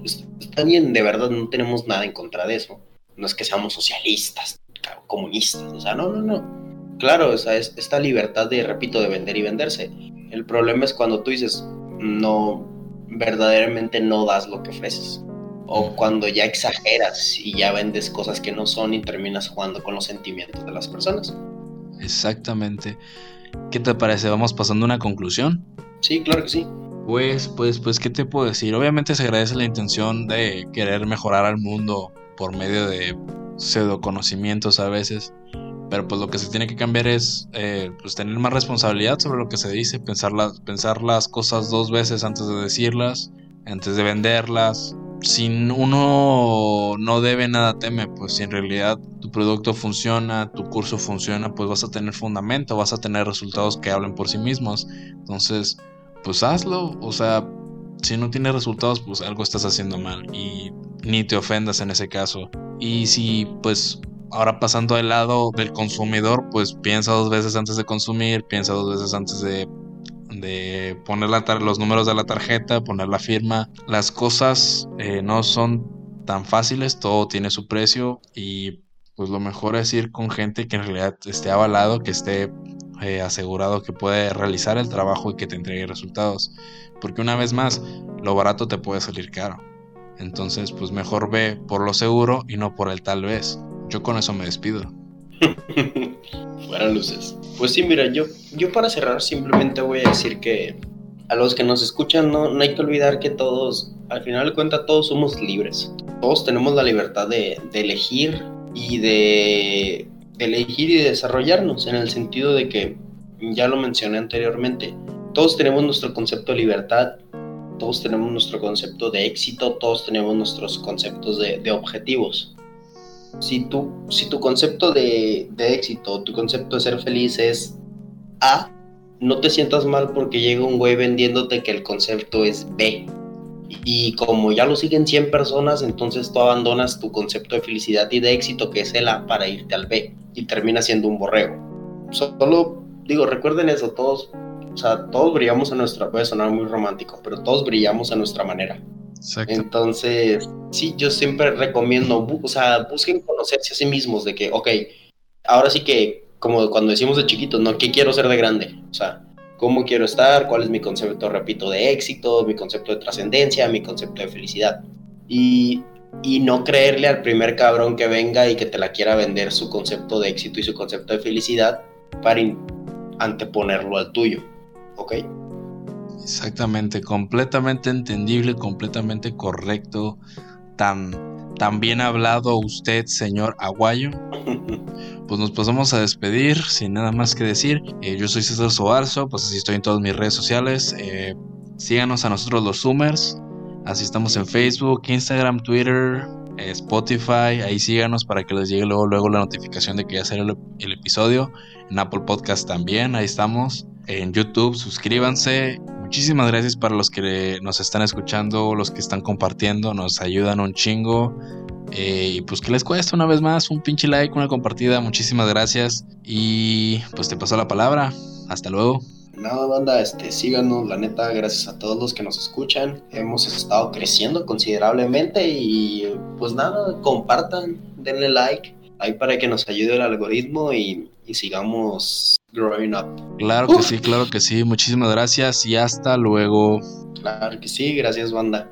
pues, está bien, de verdad no tenemos nada en contra de eso. No es que seamos socialistas, comunistas, o sea, no, no, no. Claro, o sea, es esta libertad de, repito, de vender y venderse. El problema es cuando tú dices, no, verdaderamente no das lo que ofreces. O cuando ya exageras y ya vendes cosas que no son y terminas jugando con los sentimientos de las personas. Exactamente. ¿Qué te parece? ¿Vamos pasando a una conclusión? Sí, claro que sí. Pues, pues, pues, ¿qué te puedo decir? Obviamente se agradece la intención de querer mejorar al mundo por medio de pseudo conocimientos a veces. Pero pues lo que se tiene que cambiar es eh, pues tener más responsabilidad sobre lo que se dice, pensar, pensar las cosas dos veces antes de decirlas, antes de venderlas. Si uno no debe nada teme, pues si en realidad tu producto funciona, tu curso funciona, pues vas a tener fundamento, vas a tener resultados que hablen por sí mismos. Entonces, pues hazlo. O sea, si no tiene resultados, pues algo estás haciendo mal y ni te ofendas en ese caso. Y si, pues, ahora pasando al lado del consumidor, pues piensa dos veces antes de consumir, piensa dos veces antes de, de poner los números de la tarjeta, poner la firma. Las cosas eh, no son tan fáciles, todo tiene su precio y pues lo mejor es ir con gente que en realidad esté avalado, que esté eh, asegurado que puede realizar el trabajo y que te entregue resultados. Porque una vez más, lo barato te puede salir caro. Entonces, pues mejor ve por lo seguro y no por el tal vez. Yo con eso me despido. Fuera luces. Pues sí, mira, yo, yo para cerrar simplemente voy a decir que a los que nos escuchan no, no hay que olvidar que todos, al final de cuentas, todos somos libres. Todos tenemos la libertad de, de elegir y de elegir y desarrollarnos, en el sentido de que, ya lo mencioné anteriormente, todos tenemos nuestro concepto de libertad, todos tenemos nuestro concepto de éxito, todos tenemos nuestros conceptos de, objetivos. Si tu, si tu concepto de, de éxito, tu concepto de ser feliz es A, no te sientas mal porque llega un güey vendiéndote que el concepto es B y como ya lo siguen 100 personas, entonces tú abandonas tu concepto de felicidad y de éxito, que es el A, para irte al B y termina siendo un borrego. Solo digo, recuerden eso, todos, o sea, todos brillamos a nuestra, puede sonar muy romántico, pero todos brillamos a nuestra manera. Entonces, sí, yo siempre recomiendo, o sea, busquen conocerse a sí mismos de que, ok, ahora sí que, como cuando decimos de chiquitos, ¿no? ¿Qué quiero ser de grande? O sea, cómo quiero estar, cuál es mi concepto, repito, de éxito, mi concepto de trascendencia, mi concepto de felicidad. Y, y, no creerle al primer cabrón que venga y que te la quiera vender su concepto de éxito y su concepto de felicidad para anteponerlo al tuyo. ¿Ok? Exactamente, completamente entendible, completamente correcto. Tan, tan bien hablado usted, señor Aguayo. Pues nos pasamos a despedir sin nada más que decir. Eh, yo soy César Soarzo, pues así estoy en todas mis redes sociales. Eh, síganos a nosotros los Zoomers. Así estamos en Facebook, Instagram, Twitter, eh, Spotify. Ahí síganos para que les llegue luego, luego la notificación de que ya será el, episodio. En Apple Podcast también, ahí estamos. En YouTube, suscríbanse. Muchísimas gracias para los que nos están escuchando, los que están compartiendo, nos ayudan un chingo. Eh, y pues que les cuesta una vez más un pinche like, una compartida. Muchísimas gracias. Y pues te paso la palabra. Hasta luego nada, banda, este, síganos, la neta, gracias a todos los que nos escuchan. Hemos estado creciendo considerablemente y pues nada, compartan, denle like, ahí para que nos ayude el algoritmo y, y sigamos growing up. Claro que sí, claro que sí. Muchísimas gracias y hasta luego. Claro que sí, gracias, banda.